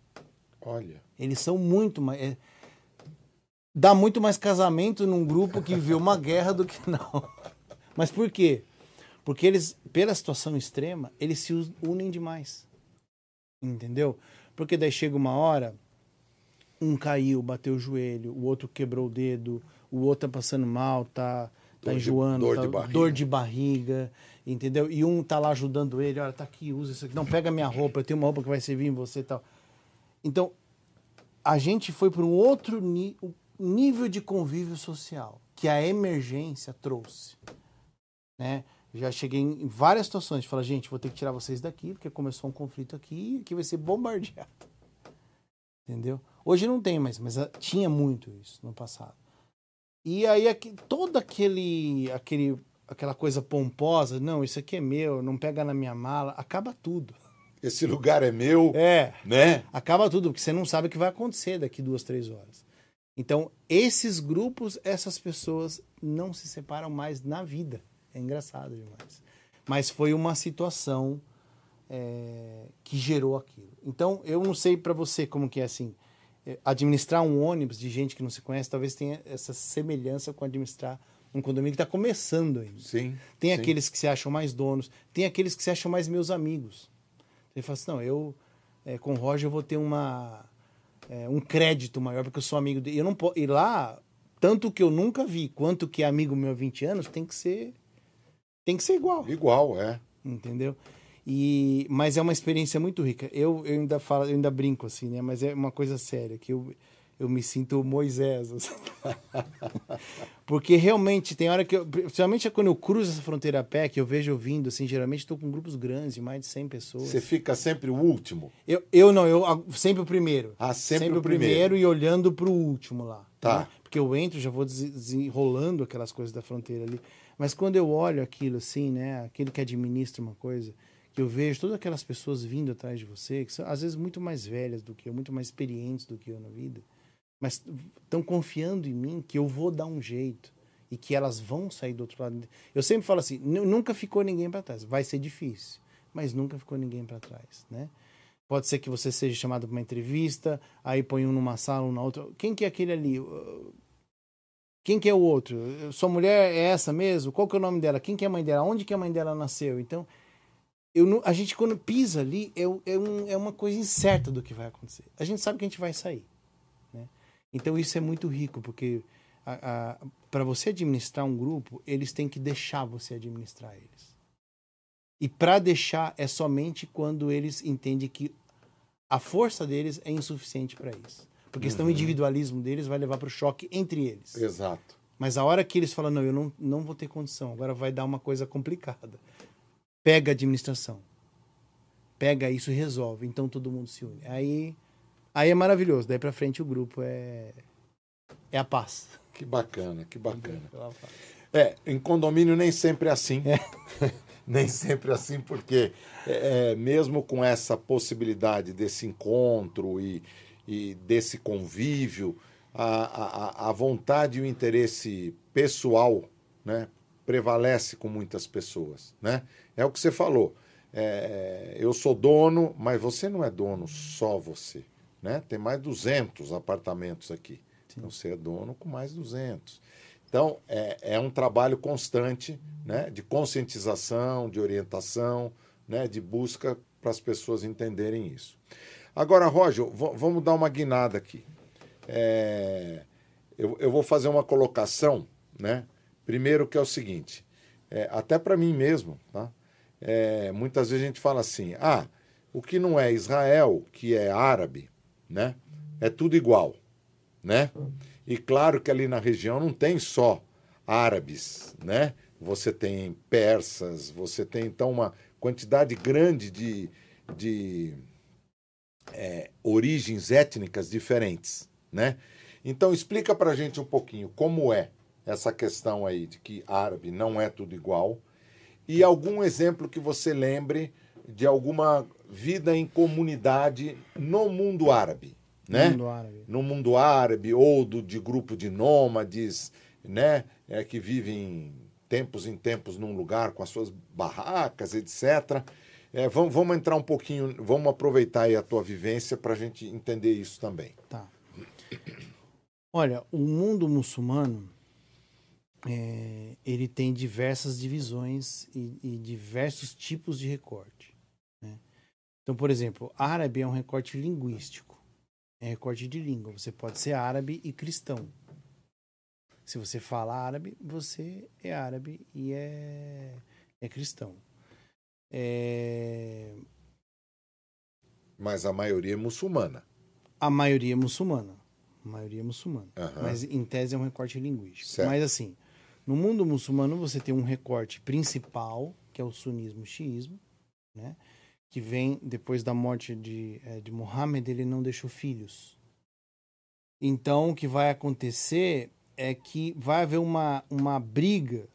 Olha. Eles são muito mais. É, dá muito mais casamento num grupo que viu uma guerra do que não. Mas por quê? Porque eles, pela situação extrema, eles se unem demais. Entendeu? Porque daí chega uma hora, um caiu, bateu o joelho, o outro quebrou o dedo, o outro tá passando mal, tá, tá dor enjoando, de, dor, tá, de dor de barriga, entendeu? E um tá lá ajudando ele, olha, tá aqui, usa isso aqui. Não, pega minha roupa, eu tenho uma roupa que vai servir em você e tal. Então, a gente foi para um outro nível de convívio social que a emergência trouxe. Né? Já cheguei em várias situações de falar, gente, vou ter que tirar vocês daqui, porque começou um conflito aqui e aqui vai ser bombardeado. Entendeu? Hoje não tem mais, mas ah, tinha muito isso no passado. E aí aqui, todo aquele, aquele aquela coisa pomposa, não, isso aqui é meu, não pega na minha mala, acaba tudo esse lugar é meu. É. Né? Acaba tudo, porque você não sabe o que vai acontecer daqui duas, três horas. Então, esses grupos, essas pessoas não se separam mais na vida. É engraçado demais. Mas foi uma situação é, que gerou aquilo. Então, eu não sei para você como que é assim. É, administrar um ônibus de gente que não se conhece, talvez tenha essa semelhança com administrar um condomínio que está começando ainda. Sim. Tem sim. aqueles que se acham mais donos, tem aqueles que se acham mais meus amigos. Ele fala assim, não, eu é, com o Roger eu vou ter uma, é, um crédito maior, porque eu sou amigo dele. Eu não e lá, tanto que eu nunca vi, quanto que é amigo meu há 20 anos, tem que ser. Tem que ser igual. Igual, é. Entendeu? E, mas é uma experiência muito rica. Eu, eu ainda falo, eu ainda brinco assim, né? Mas é uma coisa séria que eu, eu me sinto Moisés. Assim. Porque realmente tem hora que eu, principalmente quando eu cruzo essa fronteira a pé, que eu vejo vindo assim, geralmente estou com grupos grandes, de mais de 100 pessoas. Você fica sempre o último? Eu, eu não, eu sempre o primeiro. Ah, sempre, sempre o primeiro. primeiro e olhando para o último lá. Tá. Né? Porque eu entro, já vou desenrolando aquelas coisas da fronteira ali. Mas quando eu olho aquilo assim, né, aquele que administra uma coisa, que eu vejo todas aquelas pessoas vindo atrás de você, que são às vezes muito mais velhas do que eu, muito mais experientes do que eu na vida, mas estão confiando em mim que eu vou dar um jeito e que elas vão sair do outro lado. Eu sempre falo assim, nunca ficou ninguém para trás. Vai ser difícil, mas nunca ficou ninguém para trás, né? Pode ser que você seja chamado para uma entrevista, aí põe um numa sala, um na outra. Quem que é aquele ali? Quem que é o outro? Sua mulher é essa mesmo? Qual que é o nome dela? Quem que é a mãe dela? Onde que a mãe dela nasceu? Então, eu, a gente quando pisa ali é, é, um, é, uma coisa incerta do que vai acontecer. A gente sabe que a gente vai sair. Então isso é muito rico, porque para você administrar um grupo, eles têm que deixar você administrar eles. E para deixar é somente quando eles entendem que a força deles é insuficiente para isso. Porque uhum. senão o individualismo deles vai levar para o choque entre eles. Exato. Mas a hora que eles falam, não, eu não, não vou ter condição, agora vai dar uma coisa complicada pega a administração. Pega isso e resolve. Então todo mundo se une. Aí, aí é maravilhoso. Daí para frente o grupo é é a paz. Que bacana, que bacana. É, em condomínio nem sempre é assim. É. nem sempre é assim, porque é, é, mesmo com essa possibilidade desse encontro e, e desse convívio, a, a, a vontade e o interesse pessoal né, prevalece com muitas pessoas. Né? É o que você falou. É, eu sou dono, mas você não é dono só você. Né? Tem mais 200 apartamentos aqui. Sim. Então você é dono com mais 200. Então é, é um trabalho constante né? de conscientização, de orientação, né? de busca para as pessoas entenderem isso. Agora, Roger, vamos dar uma guinada aqui. É, eu, eu vou fazer uma colocação, né? Primeiro que é o seguinte, é, até para mim mesmo, tá? é, muitas vezes a gente fala assim: ah, o que não é Israel, que é árabe, né? É tudo igual, né? E claro que ali na região não tem só árabes, né? Você tem persas, você tem então uma quantidade grande de, de é, origens étnicas diferentes, né? Então explica para gente um pouquinho como é essa questão aí de que árabe não é tudo igual e algum exemplo que você lembre de alguma vida em comunidade no mundo árabe, né? No mundo árabe, no mundo árabe ou do, de grupo de nômades, né? É, que vivem tempos em tempos num lugar com as suas barracas, etc. É, vamos, vamos entrar um pouquinho, vamos aproveitar aí a tua vivência para a gente entender isso também. Tá. Olha, o mundo muçulmano é, ele tem diversas divisões e, e diversos tipos de recorte. Então, por exemplo, árabe é um recorte linguístico, é recorte de língua. Você pode ser árabe e cristão. Se você fala árabe, você é árabe e é, é cristão. É... Mas a maioria é muçulmana. A maioria é muçulmana. A maioria é muçulmana. Uhum. Mas em tese é um recorte linguístico. Certo. Mas assim, no mundo muçulmano, você tem um recorte principal, que é o sunismo xiismo, né? Que vem depois da morte de, é, de Muhammad, ele não deixou filhos. Então, o que vai acontecer é que vai haver uma, uma briga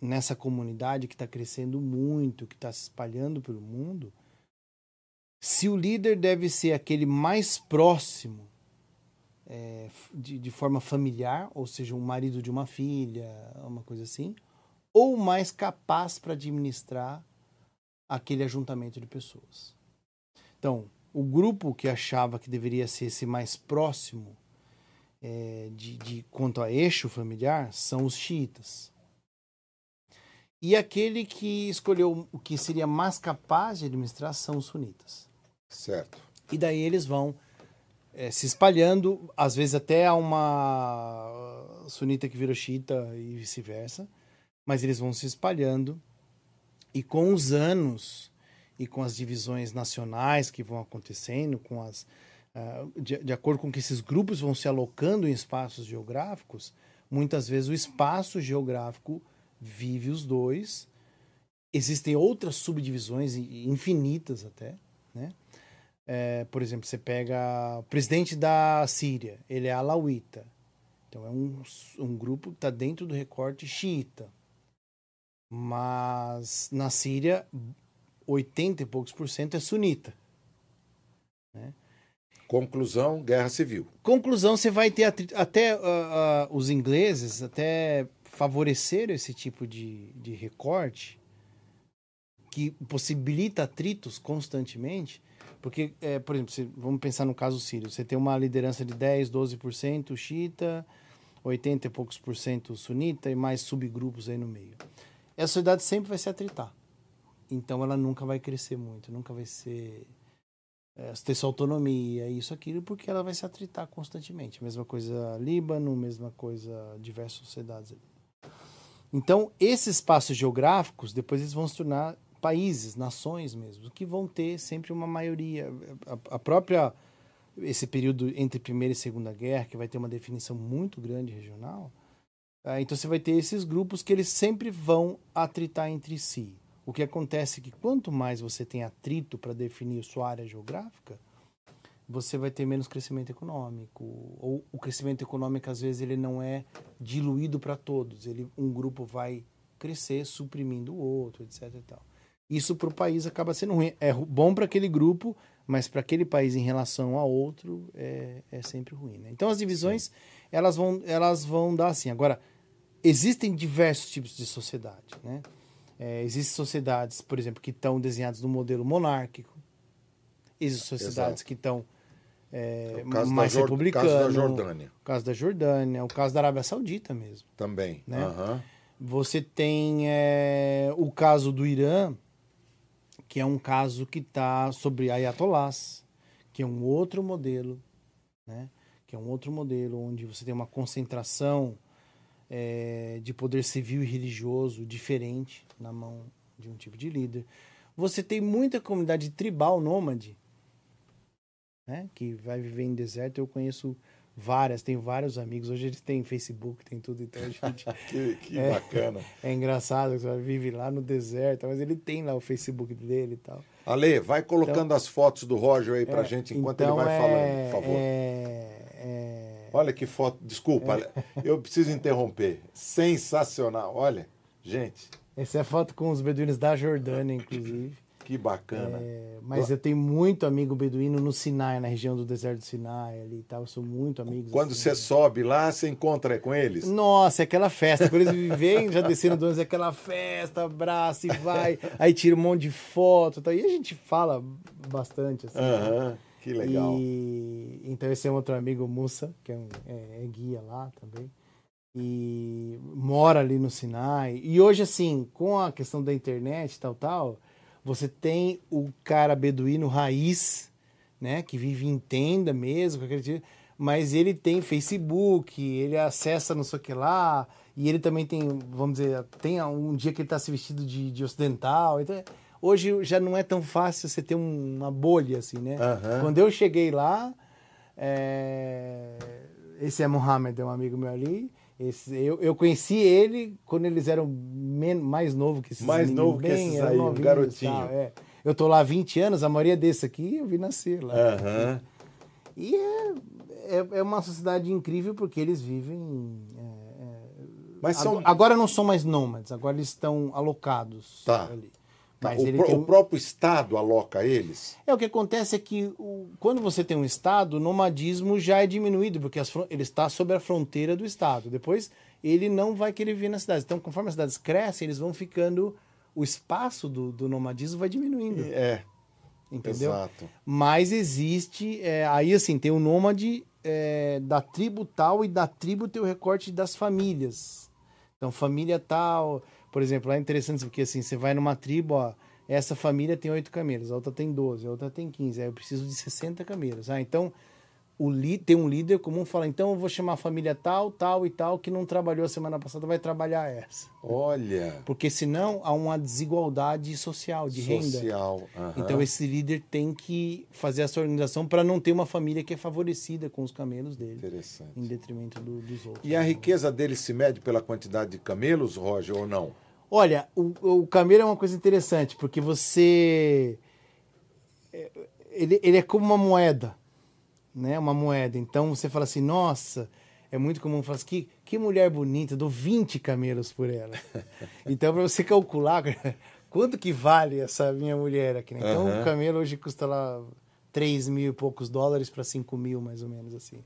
nessa comunidade que está crescendo muito, que está se espalhando pelo mundo, se o líder deve ser aquele mais próximo é, de, de forma familiar, ou seja, um marido de uma filha, uma coisa assim, ou mais capaz para administrar aquele ajuntamento de pessoas. Então, o grupo que achava que deveria ser esse mais próximo é, de, de quanto a eixo familiar são os xiitas. E aquele que escolheu o que seria mais capaz de administrar são os sunitas. Certo. E daí eles vão é, se espalhando, às vezes até há uma sunita que vira xiita e vice-versa, mas eles vão se espalhando e com os anos e com as divisões nacionais que vão acontecendo, com as uh, de, de acordo com que esses grupos vão se alocando em espaços geográficos, muitas vezes o espaço geográfico vive os dois. Existem outras subdivisões infinitas até, né? É, por exemplo, você pega o presidente da Síria, ele é alauíta. Então é um, um grupo que está dentro do recorte xiita. Mas na Síria, 80 e poucos por cento é sunita. Né? Conclusão, guerra civil. Conclusão, você vai ter até uh, uh, os ingleses até favoreceram esse tipo de, de recorte que possibilita atritos constantemente porque, é, por exemplo, se, vamos pensar no caso sírio. Você tem uma liderança de 10, 12% xiita, 80 e poucos por cento sunita e mais subgrupos aí no meio. Essa sociedade sempre vai se atritar. Então ela nunca vai crescer muito, nunca vai ser é, ter sua autonomia, isso, aquilo, porque ela vai se atritar constantemente. Mesma coisa Líbano, mesma coisa diversas sociedades. Então, esses espaços geográficos, depois eles vão se tornar países, nações mesmo, que vão ter sempre uma maioria. A, própria esse período entre primeira e segunda guerra, que vai ter uma definição muito grande regional, então você vai ter esses grupos que eles sempre vão atritar entre si. O que acontece é que quanto mais você tem atrito para definir sua área geográfica, você vai ter menos crescimento econômico. Ou o crescimento econômico, às vezes, ele não é diluído para todos. Ele, um grupo vai crescer suprimindo o outro, etc. Isso para o país acaba sendo ruim. É bom para aquele grupo, mas para aquele país em relação a outro é, é sempre ruim. Né? Então as divisões elas vão, elas vão dar assim. Agora, existem diversos tipos de sociedade. Né? É, existem sociedades, por exemplo, que estão desenhadas no modelo monárquico. Existem sociedades Exato. que estão é, é mais republicanas. O caso da Jordânia. O caso da Jordânia, o caso da Arábia Saudita mesmo. Também. Né? Uhum. Você tem é, o caso do Irã, que é um caso que está sobre ayatollahs, que é um outro modelo, né? Que é um outro modelo onde você tem uma concentração é, de poder civil e religioso diferente na mão de um tipo de líder. Você tem muita comunidade tribal nômade, né? que vai viver em deserto. Eu conheço Várias, tem vários amigos. Hoje eles têm Facebook, tem tudo, então a gente. que, que é, bacana. É engraçado, você vive lá no deserto, mas ele tem lá o Facebook dele e tal. Ale, vai colocando então, as fotos do Roger aí pra é, gente enquanto então ele vai é, falando, por favor. É, é. olha que foto. Desculpa, é. eu preciso interromper. Sensacional. Olha, gente. Essa é a foto com os beduínos da Jordânia, inclusive. Que bacana. É, mas eu tenho muito amigo beduíno no Sinai, na região do deserto do Sinai ali e tal. Eu sou muito amigo. Quando assim, você sobe lá, você encontra com eles? Nossa, é aquela festa. Quando eles vêm já descendo do ônibus, é aquela festa, abraça e vai. aí tira um monte de foto e tal. E a gente fala bastante, assim. Né? Que legal. E, então esse é outro amigo, Mussa, que é, um, é, é guia lá também e mora ali no Sinai. E hoje, assim, com a questão da internet tal, tal, você tem o cara beduíno raiz, né, que vive em tenda mesmo, tipo, mas ele tem Facebook, ele acessa não sei o que lá, e ele também tem, vamos dizer, tem um dia que ele está se vestido de, de ocidental. Então, hoje já não é tão fácil você ter uma bolha assim, né? Uhum. Quando eu cheguei lá, é... esse é Mohamed, é um amigo meu ali, esse, eu, eu conheci ele quando eles eram mais novo que esses Mais novo que esses aí, um garotinho. Tal, é. Eu tô lá há 20 anos, a maioria desse aqui eu vi nascer lá. Uhum. E é, é, é, uma sociedade incrível porque eles vivem. É, é Mas são... Agora não são mais nômades, agora eles estão alocados tá. ali. Tá, o, pro, o, próprio Estado aloca eles? É, o que acontece é que o, quando você tem um Estado, o nomadismo já é diminuído, porque as, ele está sobre a fronteira do Estado. Depois, ele não vai querer viver nas cidades. Então, conforme as cidades crescem, eles vão ficando. O espaço do, do nomadismo vai diminuindo. É. Entendeu? Exato. Mas existe. É, aí, assim, tem o nômade é, da tribo tal e da tribo tem o recorte das famílias. Então, família tal por exemplo, é interessante porque assim, você vai numa tribo, ó, essa família tem oito camelos, a outra tem 12, a outra tem 15, aí eu preciso de 60 camelos. Ah, então o li, tem um líder comum fala, então eu vou chamar a família tal, tal e tal, que não trabalhou a semana passada, vai trabalhar essa. Olha. Porque senão há uma desigualdade social, de renda. Social. aham. Então esse líder tem que fazer essa organização para não ter uma família que é favorecida com os camelos dele, Interessante. em detrimento do- dos outros. E a riqueza dele se mede pela quantidade de camelos, Roger, ou não? Olha, o, o camelo é uma coisa interessante, porque você. é, Ele, ele é como uma moeda, né? Uma moeda. Então você fala assim, nossa, é muito comum falar assim, que, que mulher bonita, dou 20 camelos por ela. então, para você calcular quanto que vale essa minha mulher aqui, né? Então, Aham. o camelo hoje custa lá 3 mil e poucos dólares para 5 mil, mais ou menos assim.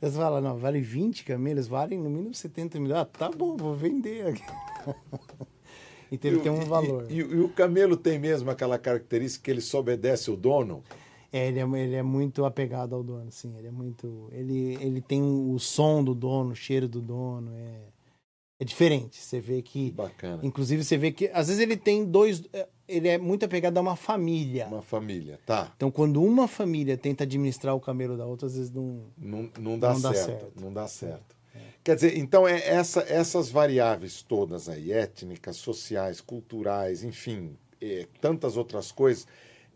Aí Você fala, não, vale 20 camelos, valem no mínimo 70 mil. Ah, tá bom, vou vender aqui. então ele E tem um e- valor. E, e o camelo tem mesmo aquela característica que ele só obedece o dono? É, ele, é, ele é muito apegado ao dono, sim. Ele é muito. Ele, ele tem o som do dono, o cheiro do dono. É, é diferente. Você vê Que bacana. Inclusive, você vê que. Às vezes ele tem dois. é, Ele é muito apegado a uma família. Uma família, tá. Então, quando uma família tenta administrar o camelo da outra, às vezes não. Não, não dá Não dá certo, certo. Não dá certo. Quer dizer, então é essa, essas variáveis todas aí, étnicas, sociais, culturais, enfim, é, tantas outras coisas,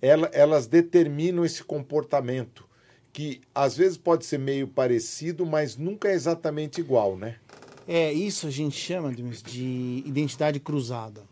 ela- elas determinam esse comportamento que às vezes pode ser meio parecido, mas nunca é exatamente igual, né? É, isso a gente chama de identidade cruzada.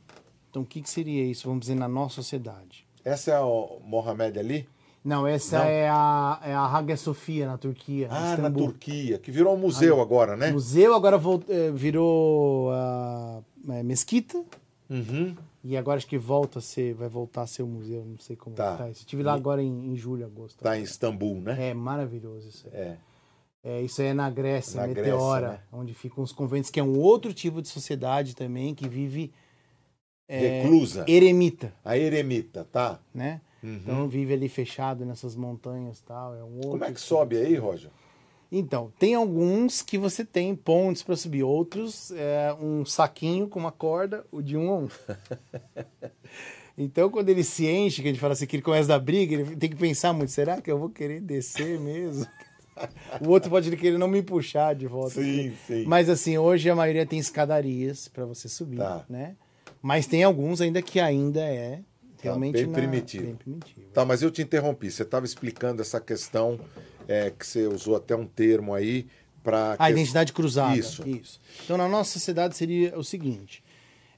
Então, o que, que seria isso, vamos dizer, na nossa sociedade? Essa é o Mohamed Ali? Não, essa Não? é a, é a Hagia Sofia, na Turquia. Ah, na. Turquia, que virou um museu agora, né? museu agora eh, virou a mesquita Uhum. E agora acho que volta a ser, vai voltar a ser o museu, não sei como Tá. tá. Estive lá agora em, em julho, agosto. Tá em Istambul, né? É maravilhoso isso. aí. É. É, isso aí é na Grécia, Na Meteora, Grécia, né? onde ficam os conventos, que é um outro tipo de sociedade também que vive é, Reclusa. eremita, A eremita, tá? né? Uhum. Então vive ali fechado nessas montanhas e tal. É um outro Como é que tipo sobe aí, Roger? Então, tem alguns que você tem pontes para subir, outros é um saquinho com uma corda, o de um a um. então, quando ele se enche, que a gente fala assim, que ele começa a dar briga, ele tem que pensar muito, será que eu vou querer descer mesmo? o outro pode querer não me puxar de volta. sim. Mas assim, hoje a maioria tem escadarias para você subir, Tá. né? Mas tem alguns ainda que ainda é realmente bem na- primitivo. bem primitivo. Tá, mas eu te interrompi. Você estava explicando essa questão é, que você usou até um termo aí para. A identidade cruzada. Isso. Então, na nossa sociedade seria o seguinte: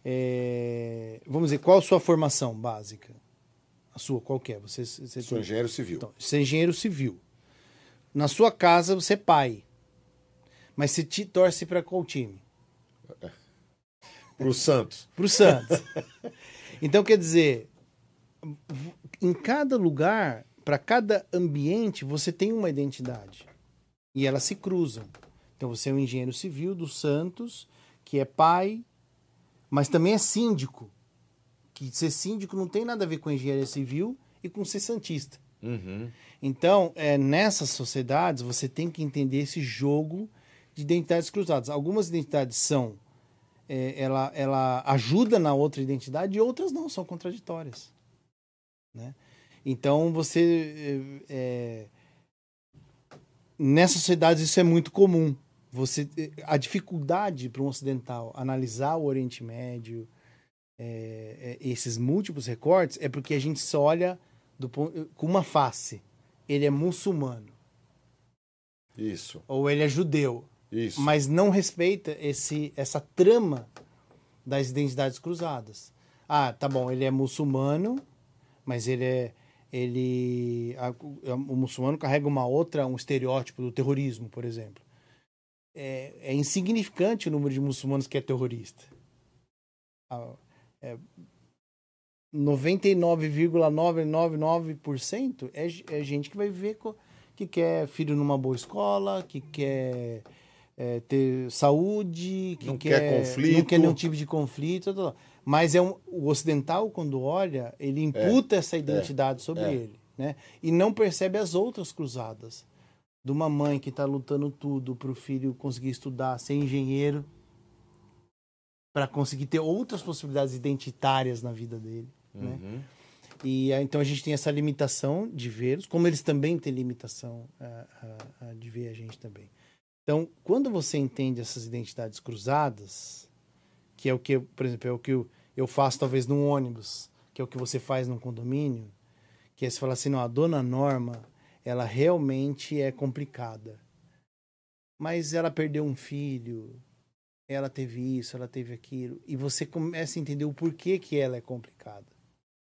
é, vamos dizer, qual a sua formação básica? A sua, qual que é? Você, você Sou tem- engenheiro civil. Então, você é engenheiro civil. Na sua casa, você é pai. Mas você te torce para qual time? Para o Santos. Para o Santos. então, quer dizer, em cada lugar, para cada ambiente, você tem uma identidade. E elas se cruzam. Então, você é um engenheiro civil do Santos, que é pai, mas também é síndico. Que ser síndico não tem nada a ver com engenharia civil e com ser santista. Uhum. Então, é, nessas sociedades, você tem que entender esse jogo de identidades cruzadas. Algumas identidades são. é, ela, ela ajuda na outra identidade e outras não, são contraditórias. Né? Então, você. é, é, nessas sociedades, isso é muito comum. Você, a dificuldade para um ocidental analisar o Oriente Médio, é, esses múltiplos recortes, é porque a gente só olha do com uma face. Ele é muçulmano Isso, ou ele é judeu, isso. mas não respeita esse essa trama das identidades cruzadas. Ah, tá bom, ele é muçulmano, mas ele é ele a- o o muçulmano carrega uma outra um estereótipo do terrorismo, por exemplo. É, é insignificante o número de muçulmanos que é terrorista. Ah, é 99,999% é, é gente que vai viver co- que quer filho numa boa escola, que quer é, ter saúde, que Não quer conflito. não quer nenhum tipo de conflito. tal, tal. Mas é um, o ocidental, quando olha, ele imputa essa identidade sobre é. ele. Né? E não percebe as outras cruzadas. De uma mãe que está lutando tudo para o filho conseguir estudar, ser engenheiro, para conseguir ter outras possibilidades identitárias na vida dele. Né? Uhum. E então a gente tem essa limitação de vê-los, como eles também têm limitação uh, uh, de ver a gente também. Então, quando você entende essas identidades cruzadas, que é o que, por exemplo, é o que eu, eu faço talvez num ônibus, que é o que você faz num condomínio, que é você fala assim, não, a dona Norma, ela realmente é complicada. Mas ela perdeu um filho, ela teve isso, ela teve aquilo, e você começa a entender o porquê que ela é complicada.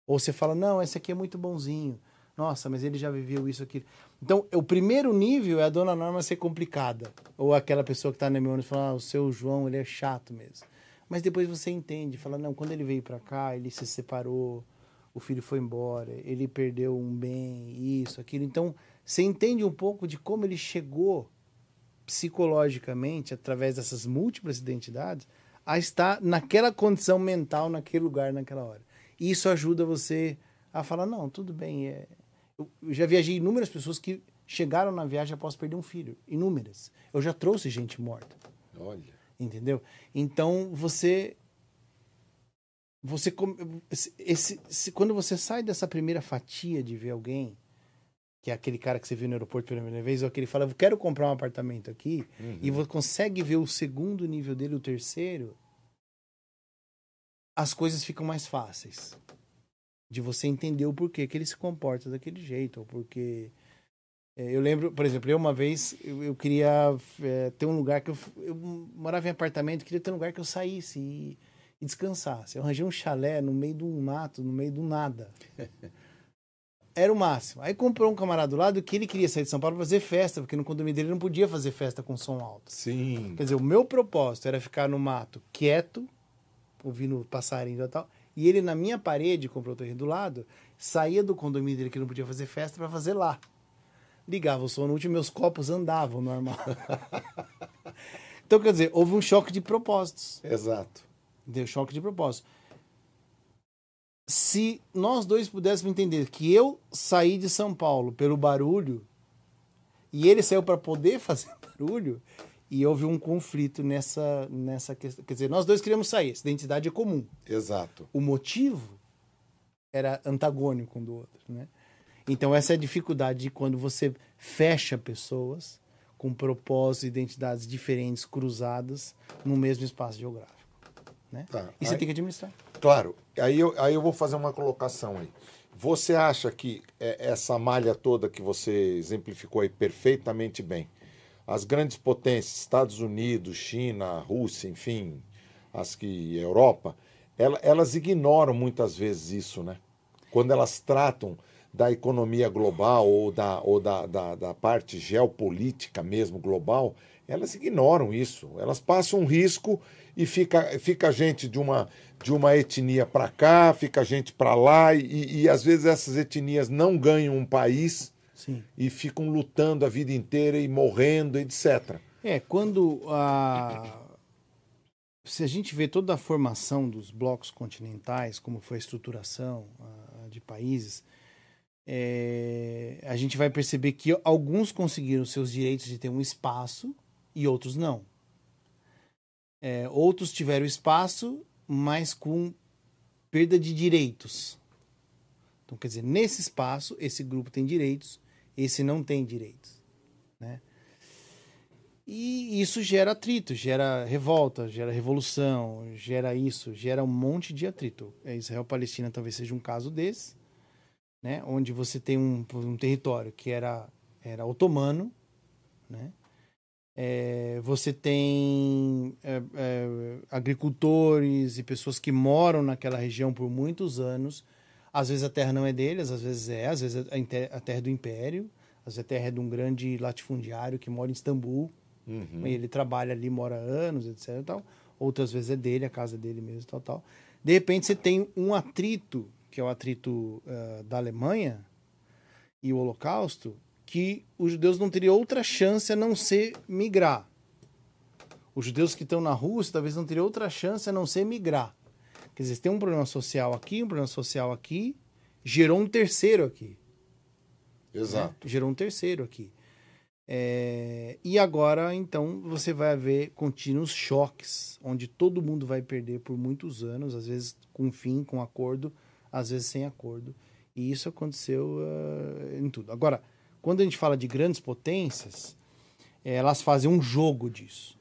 Ou você fala, não, esse aqui é muito bonzinho. Nossa, mas ele já viveu isso aqui. Então, o primeiro nível é a dona Norma ser complicada. Ou aquela pessoa que está no meu ônibus fala, ah, o seu João, ele é chato mesmo. Mas depois você entende, fala, não, quando ele veio para cá, ele se separou, o filho foi embora, ele perdeu um bem, isso, aquilo. Então, você entende um pouco de como ele chegou psicologicamente, através dessas múltiplas identidades, a estar naquela condição mental, naquele lugar, naquela hora. E isso ajuda você a falar, não, tudo bem. É... Eu já viajei inúmeras pessoas que chegaram na viagem após perder um filho. Inúmeras. Eu já trouxe gente morta. Olha. Entendeu? Então você você esse, esse, quando você sai dessa primeira fatia de ver alguém que é aquele cara que você viu no aeroporto pela primeira vez ou aquele fala eu quero comprar um apartamento aqui uhum. e você consegue ver o segundo nível dele o terceiro as coisas ficam mais fáceis de você entender o porquê que ele se comporta daquele jeito ou porque eu lembro, por exemplo, eu uma vez eu, eu queria é, ter um lugar que eu, eu morava em apartamento, queria ter um lugar que eu saísse e, e descansasse. Eu arranjei um chalé no meio do mato, no meio do nada. Era o máximo. Aí comprou um camarada do lado que ele queria sair de São Paulo para fazer festa, porque no condomínio dele não podia fazer festa com som alto. Sim. Quer dizer, o meu propósito era ficar no mato quieto, ouvindo passarinho e tal. E ele na minha parede, comprou o terreno do lado, saía do condomínio dele que não podia fazer festa para fazer lá ligava o som no último, meus copos andavam normal. então, quer dizer, houve um choque de propósitos. Exato. Deu choque de propósito. Se nós dois pudéssemos entender que eu saí de São Paulo pelo barulho e ele saiu para poder fazer barulho, e houve um conflito nessa, nessa questão. Quer dizer, nós dois queríamos sair, essa identidade é comum. Exato. O motivo era antagônico um do outro, né? Então, essa é a dificuldade de quando você fecha pessoas com propósitos e identidades diferentes, cruzadas, no mesmo espaço geográfico. Né? Tá. E você aí, tem que administrar. Claro. Aí eu, aí eu vou fazer uma colocação aí. Você acha que é, essa malha toda que você exemplificou aí perfeitamente bem, as grandes potências, Estados Unidos, China, Rússia, enfim, as que Europa, elas ignoram muitas vezes isso, né? Quando elas tratam da economia global ou da, ou da, da, da parte geopolítica mesmo global, elas ignoram isso. Elas passam um risco e fica, fica gente de uma, de uma etnia para cá, fica gente para lá, e, e às vezes essas etnias não ganham um país Sim. e ficam lutando a vida inteira e morrendo, etc. É, quando a. Se a gente vê toda a formação dos blocos continentais, como foi a estruturação de países, é, a gente vai perceber que alguns conseguiram seus direitos de ter um espaço e outros não. É, outros tiveram espaço, mas com perda de direitos. Então, quer dizer, nesse espaço, esse grupo tem direitos, esse não tem direitos. Né? E isso gera atrito, gera revolta, gera revolução, gera isso, gera um monte de atrito. Israel-Palestina talvez seja um caso desse né, onde você tem um, um território que era, era otomano, né, é, você tem é, é, agricultores e pessoas que moram naquela região por muitos anos. Às vezes a terra não é deles, às vezes é, às vezes a terra é do império, às vezes a terra é de um grande latifundiário que mora em Istambul. Uhum. ele trabalha ali, mora anos, etc. Tal. Outras vezes é dele, a casa é dele mesmo, tal, tal. De repente você tem um atrito que é o atrito uh, da Alemanha e o Holocausto, que os judeus não teriam outra chance a não ser migrar. Os judeus que estão na Rússia talvez não teriam outra chance a não ser migrar. Quer dizer, tem um problema social aqui, um problema social aqui, gerou um terceiro aqui. Exato. Né? Gerou um terceiro aqui. É... E agora, então, você vai haver contínuos choques, onde todo mundo vai perder por muitos anos, às vezes com fim, com acordo, às vezes sem acordo. E isso aconteceu uh, em tudo. Agora, quando a gente fala de grandes potências, elas fazem um jogo disso,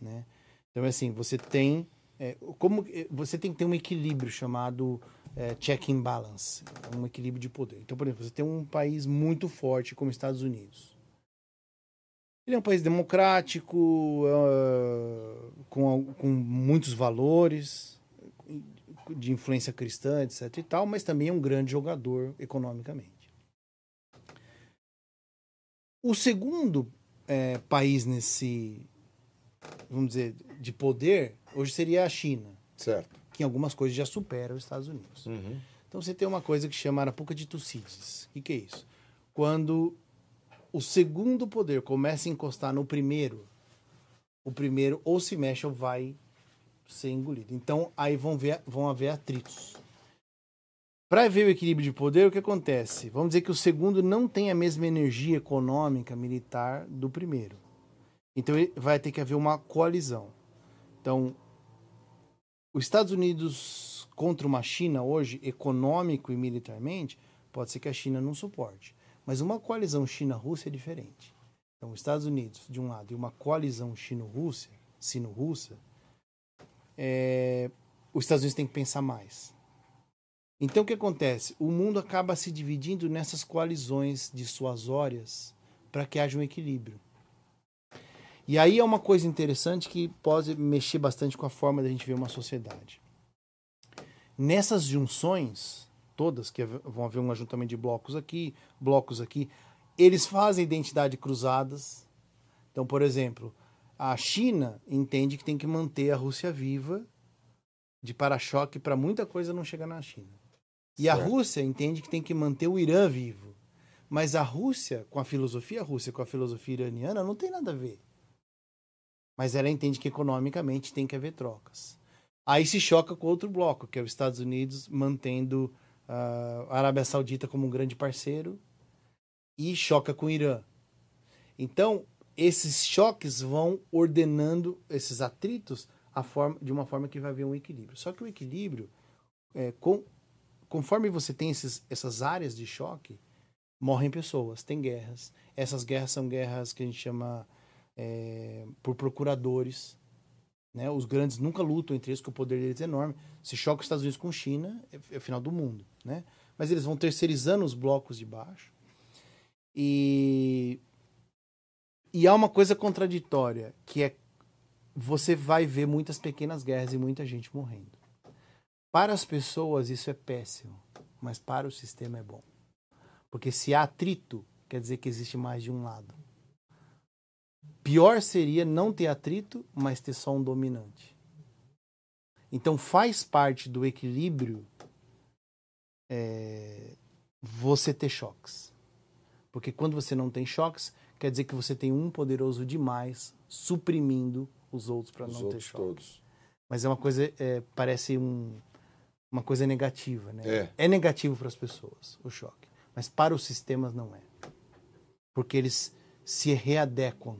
né? Então, assim, você tem é, como você tem que ter um equilíbrio chamado é, check and balance, um equilíbrio de poder. Então, por exemplo, você tem um país muito forte como Estados Unidos. Ele é um país democrático, uh, com, com muitos valores, de influência cristã, etc. e tal, mas também é um grande jogador economicamente. O segundo é, país nesse, vamos dizer, de poder, hoje seria a China. Certo. Que em algumas coisas já supera os Estados Unidos. Uhum. Então você tem uma coisa que chama Arapuca de Tucídides. O que, que é isso? Quando o segundo poder começa a encostar no primeiro, o primeiro ou se mexe ou vai ser engolido. Então aí vão, ver, vão haver atritos. Para ver o equilíbrio de poder, o que acontece? Vamos dizer que o segundo não tem a mesma energia econômica, militar do primeiro. Então vai ter que haver uma coalizão. Então, os Estados Unidos contra uma China hoje, econômico e militarmente, pode ser que a China não suporte. Mas uma coalizão China-Rússia é diferente. Então, os Estados Unidos, de um lado, e uma coalizão Chino-Rússia, Sino-Rússia, é... os Estados Unidos têm que pensar mais. Então, o que acontece? O mundo acaba se dividindo nessas coalizões dissuasórias para que haja um equilíbrio. E aí é uma coisa interessante que pode mexer bastante com a forma da gente ver uma sociedade. Nessas junções, todas, que vão haver um ajuntamento de blocos aqui, blocos aqui, eles fazem identidade cruzadas. Então, por exemplo, a China entende que tem que manter a Rússia viva de para-choque para muita coisa não chegar na China. E certo. a Rússia entende que tem que manter o Irã vivo. Mas a Rússia, com a filosofia russa, com a filosofia iraniana, não tem nada a ver mas ela entende que economicamente tem que haver trocas. Aí se choca com outro bloco, que é os Estados Unidos mantendo uh, a Arábia Saudita como um grande parceiro e choca com o Irã. Então, esses choques vão ordenando esses atritos forma, de uma forma que vai haver um equilíbrio. Só que o equilíbrio, é, com, conforme você tem esses, essas áreas de choque, morrem pessoas, tem guerras. Essas guerras são guerras que a gente chama é, por procuradores. Né? Os grandes nunca lutam entre eles, porque o poder deles é enorme. Se choca os Estados Unidos com China, é, é o final do mundo. Né? Mas eles vão terceirizando os blocos de baixo. E, e há uma coisa contraditória, que é você vai ver muitas pequenas guerras e muita gente morrendo. Para as pessoas isso é péssimo, mas para o sistema é bom. Porque se há atrito, quer dizer que existe mais de um lado. Pior seria não ter atrito, mas ter só um dominante. Então faz parte do equilíbrio é, você ter choques. Porque quando você não tem choques, quer dizer que você tem um poderoso demais suprimindo os outros para não ter choques. Todos. Mas é uma coisa, é, parece um, uma coisa negativa, né? É, é negativo para as pessoas o choque, mas para os sistemas não é, porque eles se readequam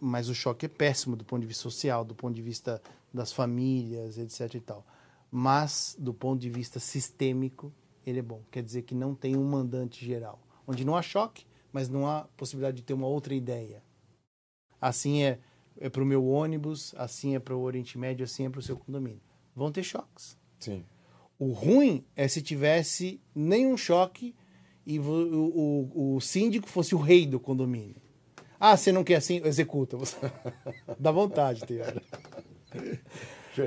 mas o choque é péssimo do ponto de vista social, do ponto de vista das famílias, etc e tal. Mas do ponto de vista sistêmico, ele é bom. Quer dizer que não tem um mandante geral, onde não há choque, mas não há possibilidade de ter uma outra ideia. Assim é, é para o meu ônibus, assim é para o Oriente Médio, assim é para o seu condomínio. Vão ter choques. Sim. O ruim é se tivesse nenhum choque e o, o, o síndico fosse o rei do condomínio. Ah, você não quer assim? Executa. Dá vontade, Tiara.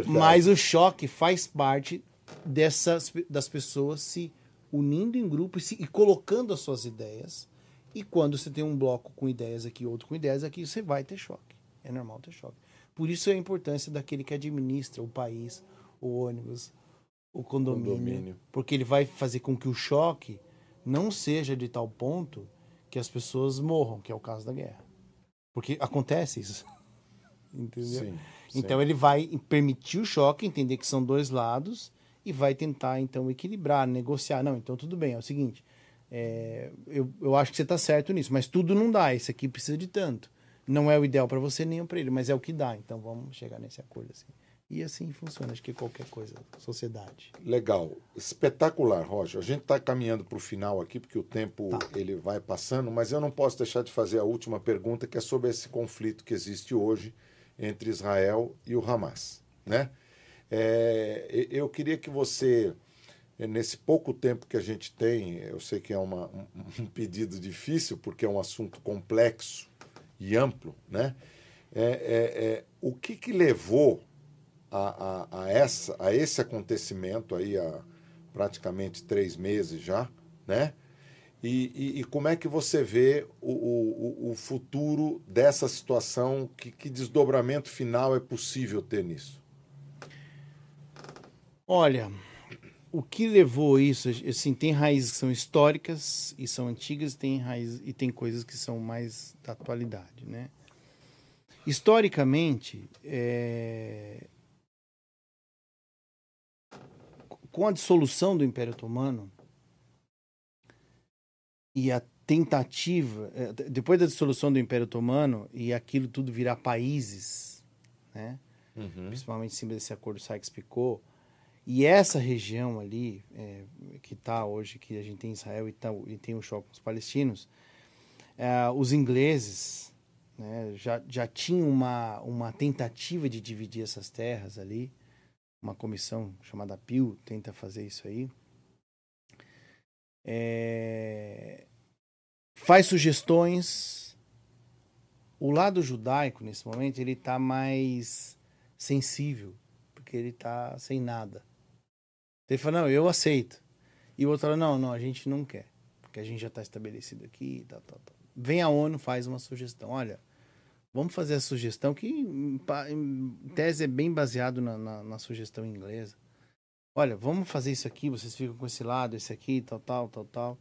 Mas o choque faz parte dessas, das pessoas se unindo em grupo e, se, e colocando as suas ideias. E quando você tem um bloco com ideias aqui, outro com ideias aqui, você vai ter choque. É normal ter choque. Por isso é a importância daquele que administra o país, o ônibus, o condomínio, condomínio. Porque ele vai fazer com que o choque não seja de tal ponto que as pessoas morram, que é o caso da guerra. Porque acontece isso. Entendeu? Sim, então ele vai permitir o choque, entender que são dois lados e vai tentar então equilibrar, negociar. Não, então tudo bem, é o seguinte, é, eu, eu acho que você está certo nisso, mas tudo não dá, esse aqui precisa de tanto. Não é o ideal para você nem para ele, mas é o que dá, então vamos chegar nesse acordo assim. E assim funciona, acho que qualquer coisa, sociedade. Legal, espetacular, Roger. A gente está caminhando para o final aqui, porque o tempo Tá. ele vai passando, mas eu não posso deixar de fazer a última pergunta, que é sobre esse conflito que existe hoje entre Israel e o Hamas. Né? É, eu queria que você, nesse pouco tempo que a gente tem, eu sei que é uma- um, um pedido difícil, porque é um assunto complexo e amplo, né? É, é, é, o que, que levou a, a, a, essa, a esse acontecimento aí há praticamente três meses já, né? E, e, e como é que você vê o, o, o futuro dessa situação? Que, que desdobramento final é possível ter nisso? Olha, o que levou isso, assim, tem raízes que são históricas e são antigas, tem raízes e tem coisas que são mais da atualidade, né? Historicamente, é, com a dissolução do Império Otomano e a tentativa, é, depois da dissolução do Império Otomano e aquilo tudo virar países, né? Uhum. principalmente em cima desse acordo Sykes-Picot, e essa região ali, é, que está hoje, que a gente tem Israel e, tá, e tem o choque com os palestinos, é, os ingleses né, já, já tinham uma, uma tentativa de dividir essas terras ali, uma comissão chamada PIL tenta fazer isso aí. É, faz sugestões. O lado judaico, nesse momento, ele está mais sensível, porque ele está sem nada. Ele fala, não, eu aceito. E o outro fala, não, não, a gente não quer, porque a gente já está estabelecido aqui, tal, tal, tal. Vem a ONU, faz uma sugestão. Olha, vamos fazer a sugestão que, em, tese, é bem baseado na, na, na sugestão inglesa. Olha, vamos fazer isso aqui, vocês ficam com esse lado, esse aqui, tal, tal, tal, tal.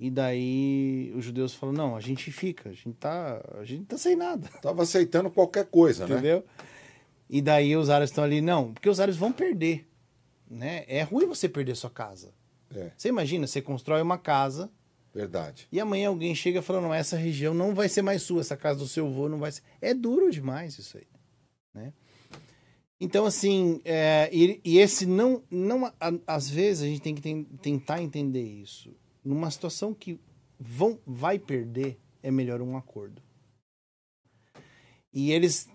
E daí os judeus falam, não, a gente fica, a gente tá, a gente tá sem nada. Tava aceitando qualquer coisa, né? Entendeu? E daí os árabes estão ali, não, porque os árabes vão perder. Né? É ruim você perder sua casa. É, Você imagina, você constrói uma casa verdade. e amanhã alguém chega e fala, não, essa região não vai ser mais sua, essa casa do seu avô não vai ser. É duro demais isso aí. Né? Então, assim, é, e, e esse não, não. a- Às vezes a gente tem que ten- tentar entender isso. Numa situação que vão, vai perder, é melhor um acordo. E eles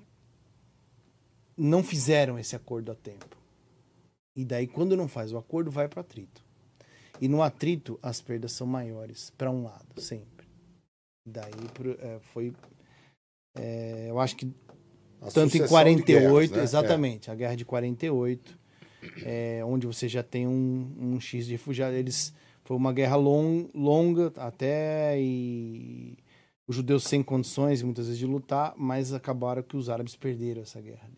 não fizeram esse acordo a tempo. E daí, quando não faz o acordo, vai para atrito. E no atrito, as perdas são maiores para um lado, sempre. Daí é, foi. é, eu acho que A tanto em sucessão de 48, guerras, né? exatamente, a guerra de 48, é, onde você já tem um, um X de refugiados. Eles, foi uma guerra long, longa até e os judeus sem condições muitas vezes de lutar, mas acabaram que os árabes perderam essa guerra.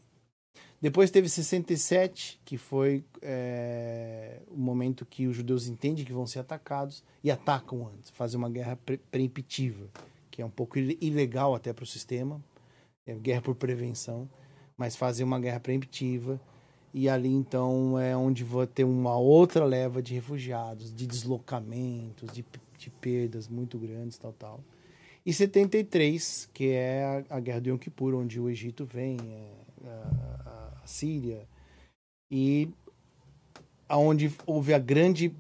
Depois teve 67, que foi é, o momento que os judeus entendem que vão ser atacados e atacam antes, fazem uma guerra pre preemptiva, que é um pouco ile- ilegal até para o sistema, é guerra por prevenção, mas fazem uma guerra preemptiva e ali então é onde vai ter uma outra leva de refugiados, de deslocamentos, de, de perdas muito grandes, tal, tal. E 73, que é a, a guerra do Yom Kippur, onde o Egito vem, é, a- a Síria, e aonde houve a grande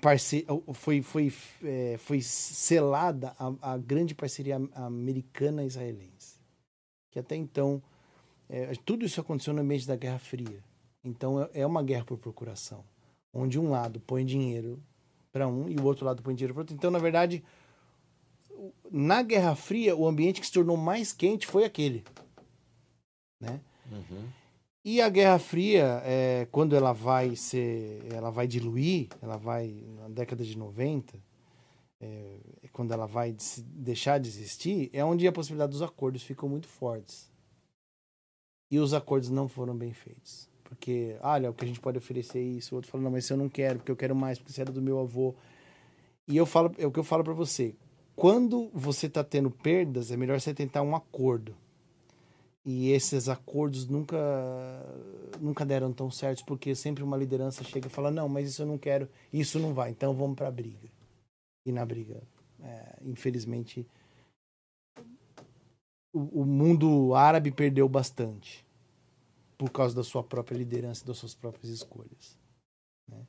parceria, foi, foi, é, foi selada a, a grande parceria americana-israelense. Que até então, é, tudo isso aconteceu no ambiente da Guerra Fria. Então é, é uma guerra por procuração, onde um lado põe dinheiro para um e o outro lado põe dinheiro para outro. Então, na verdade, na Guerra Fria, o ambiente que se tornou mais quente foi aquele. Né? Uhum. E a Guerra Fria, é, quando ela vai ser, ela vai diluir, ela vai na década de 90, é, quando ela vai deixar de existir, é onde a possibilidade dos acordos ficam muito fortes. E os acordos não foram bem feitos. Porque, olha, o que a gente pode oferecer é isso, o outro fala, não, mas eu não quero, porque eu quero mais, porque isso era do meu avô. E eu falo, é o que eu falo para você. Quando você está tendo perdas, é melhor você tentar um acordo. E esses acordos nunca nunca deram tão certos, porque sempre uma liderança chega e fala: não, mas isso eu não quero, isso não vai, então vamos para a briga. E na briga, é, infelizmente, o, o mundo árabe perdeu bastante. por causa da sua própria liderança, das suas próprias escolhas. Né?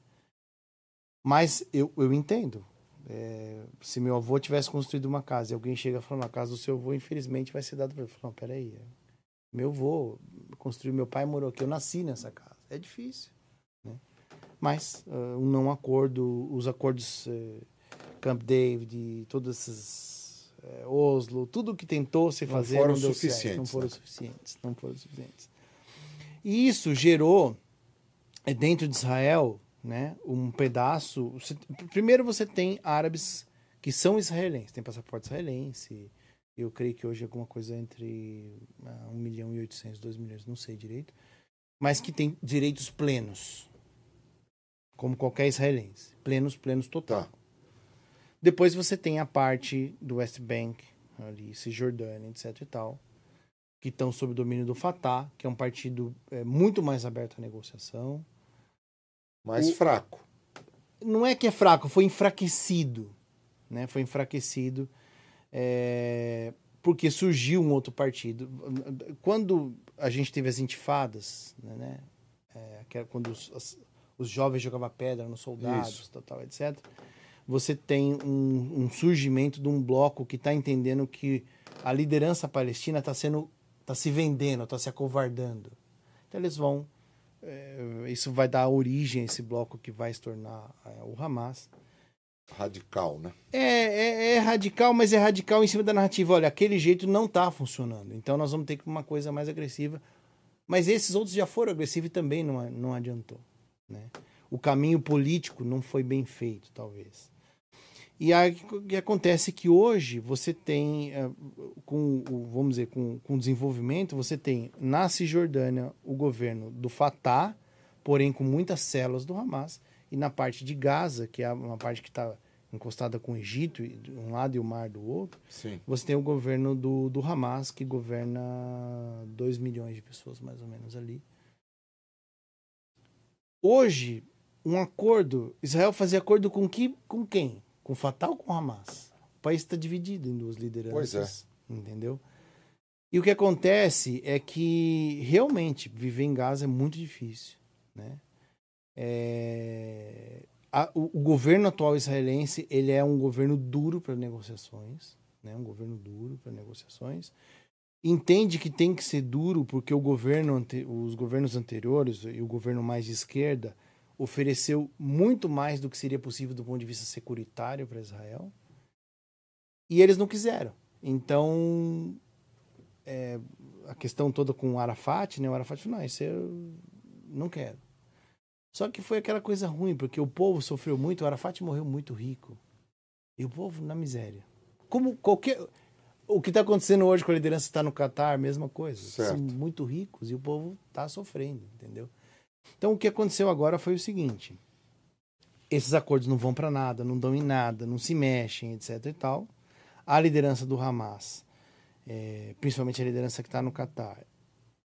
Mas eu, eu entendo. É, se meu avô tivesse construído uma casa e alguém chega falando a casa do seu avô, infelizmente vai ser dado para ele. Não, peraí. Meu avô construiu, meu pai morou aqui, eu nasci nessa casa. É difícil. Né? Mas uh, um não acordo, os acordos uh, Camp David, todos esses uh, Oslo, tudo que tentou se fazer não foram não suficientes. certo, não foram né? suficientes, não foram suficientes. E isso gerou é, dentro de Israel, né, um pedaço. Você, primeiro você tem árabes que são israelenses, tem passaporte israelense. Eu creio que hoje é alguma coisa entre uh, 1 milhão e 800, 2 milhões, não sei direito. Mas que tem direitos plenos. Como qualquer israelense. Plenos, plenos total. Tá. Depois você tem a parte do West Bank, ali, Cisjordânia, etc e tal, que estão sob domínio do Fatah, que é um partido é, muito mais aberto à negociação. Mais O- fraco. Não é que é fraco, foi enfraquecido, né? Foi enfraquecido é, porque surgiu um outro partido. Quando a gente teve as intifadas, né? É, que era quando os, as- os jovens jogavam pedra nos soldados, tal, tal, etc. Você tem um, um surgimento de um bloco que está entendendo que a liderança palestina está sendo, está se vendendo, está se acovardando. Então eles vão, é, isso vai dar origem a esse bloco que vai se tornar é, o Hamas. Radical, né? É, é, é radical, mas é radical em cima da narrativa. Olha, aquele jeito não está funcionando. Então nós vamos ter que uma coisa mais agressiva. Mas esses outros já foram agressivos e também não, não adiantou. Né? O caminho político não foi bem feito, talvez. E aí que acontece é que hoje você tem, eh, com vamos dizer, com, com o desenvolvimento, você tem na Cisjordânia o governo do Fatah, porém com muitas células do Hamas, e na parte de Gaza, que é uma parte que está encostada com o Egito, de um lado e o mar do outro, Sim. você tem o governo do, do Hamas, que governa 2 milhões de pessoas, mais ou menos, ali. Hoje, um acordo. Israel fazia acordo com, que, com quem? Com o Fatah ou com o Hamas? O país está dividido em duas lideranças. Entendeu? E o que acontece é que realmente viver em Gaza é muito difícil. Né? É, a- o, o governo atual israelense ele é um governo duro para negociações, né? um governo duro para negociações. Entende que tem que ser duro porque o governo ante- os governos anteriores e o governo mais de esquerda ofereceu muito mais do que seria possível do ponto de vista securitário para Israel e eles não quiseram. Então é, a questão toda com o Arafat, né? O Arafat falou, não, isso eu não quero. Só que foi aquela coisa ruim, porque o povo sofreu muito, o Arafat morreu muito rico. E o povo na miséria. Como qualquer. O que está acontecendo hoje com a liderança está no Catar, mesma coisa. Certo. São muito ricos e o povo está sofrendo, entendeu? Então o que aconteceu agora foi o seguinte: esses acordos não vão para nada, não dão em nada, não se mexem, etc. e tal. A liderança do Hamas, eh, principalmente a liderança que está no Catar,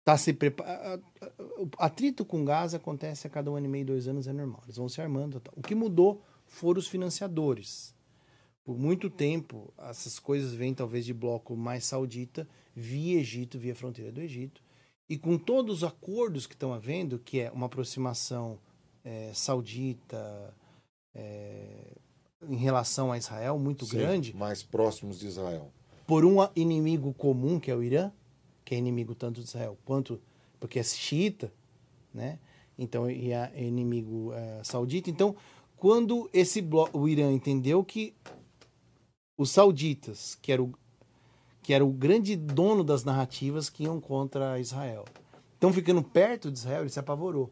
tá se preparando. O atrito com Gaza acontece a cada um ano e meio, dois anos, é normal. Eles vão se armando. O que mudou foram os financiadores. Por muito tempo, essas coisas vêm talvez de bloco mais saudita, via Egito, via fronteira do Egito. E com todos os acordos que estão havendo, que é uma aproximação eh, saudita eh, em relação a Israel muito Sim, grande, Mais próximos de Israel. por um inimigo comum, que é o Irã, que é inimigo tanto de Israel quanto porque é xiita, né? Então e é inimigo eh, saudita. Então, quando esse bloco, o Irã entendeu que os sauditas, que era o que era o grande dono das narrativas que iam contra Israel, estão ficando perto de Israel, ele se apavorou.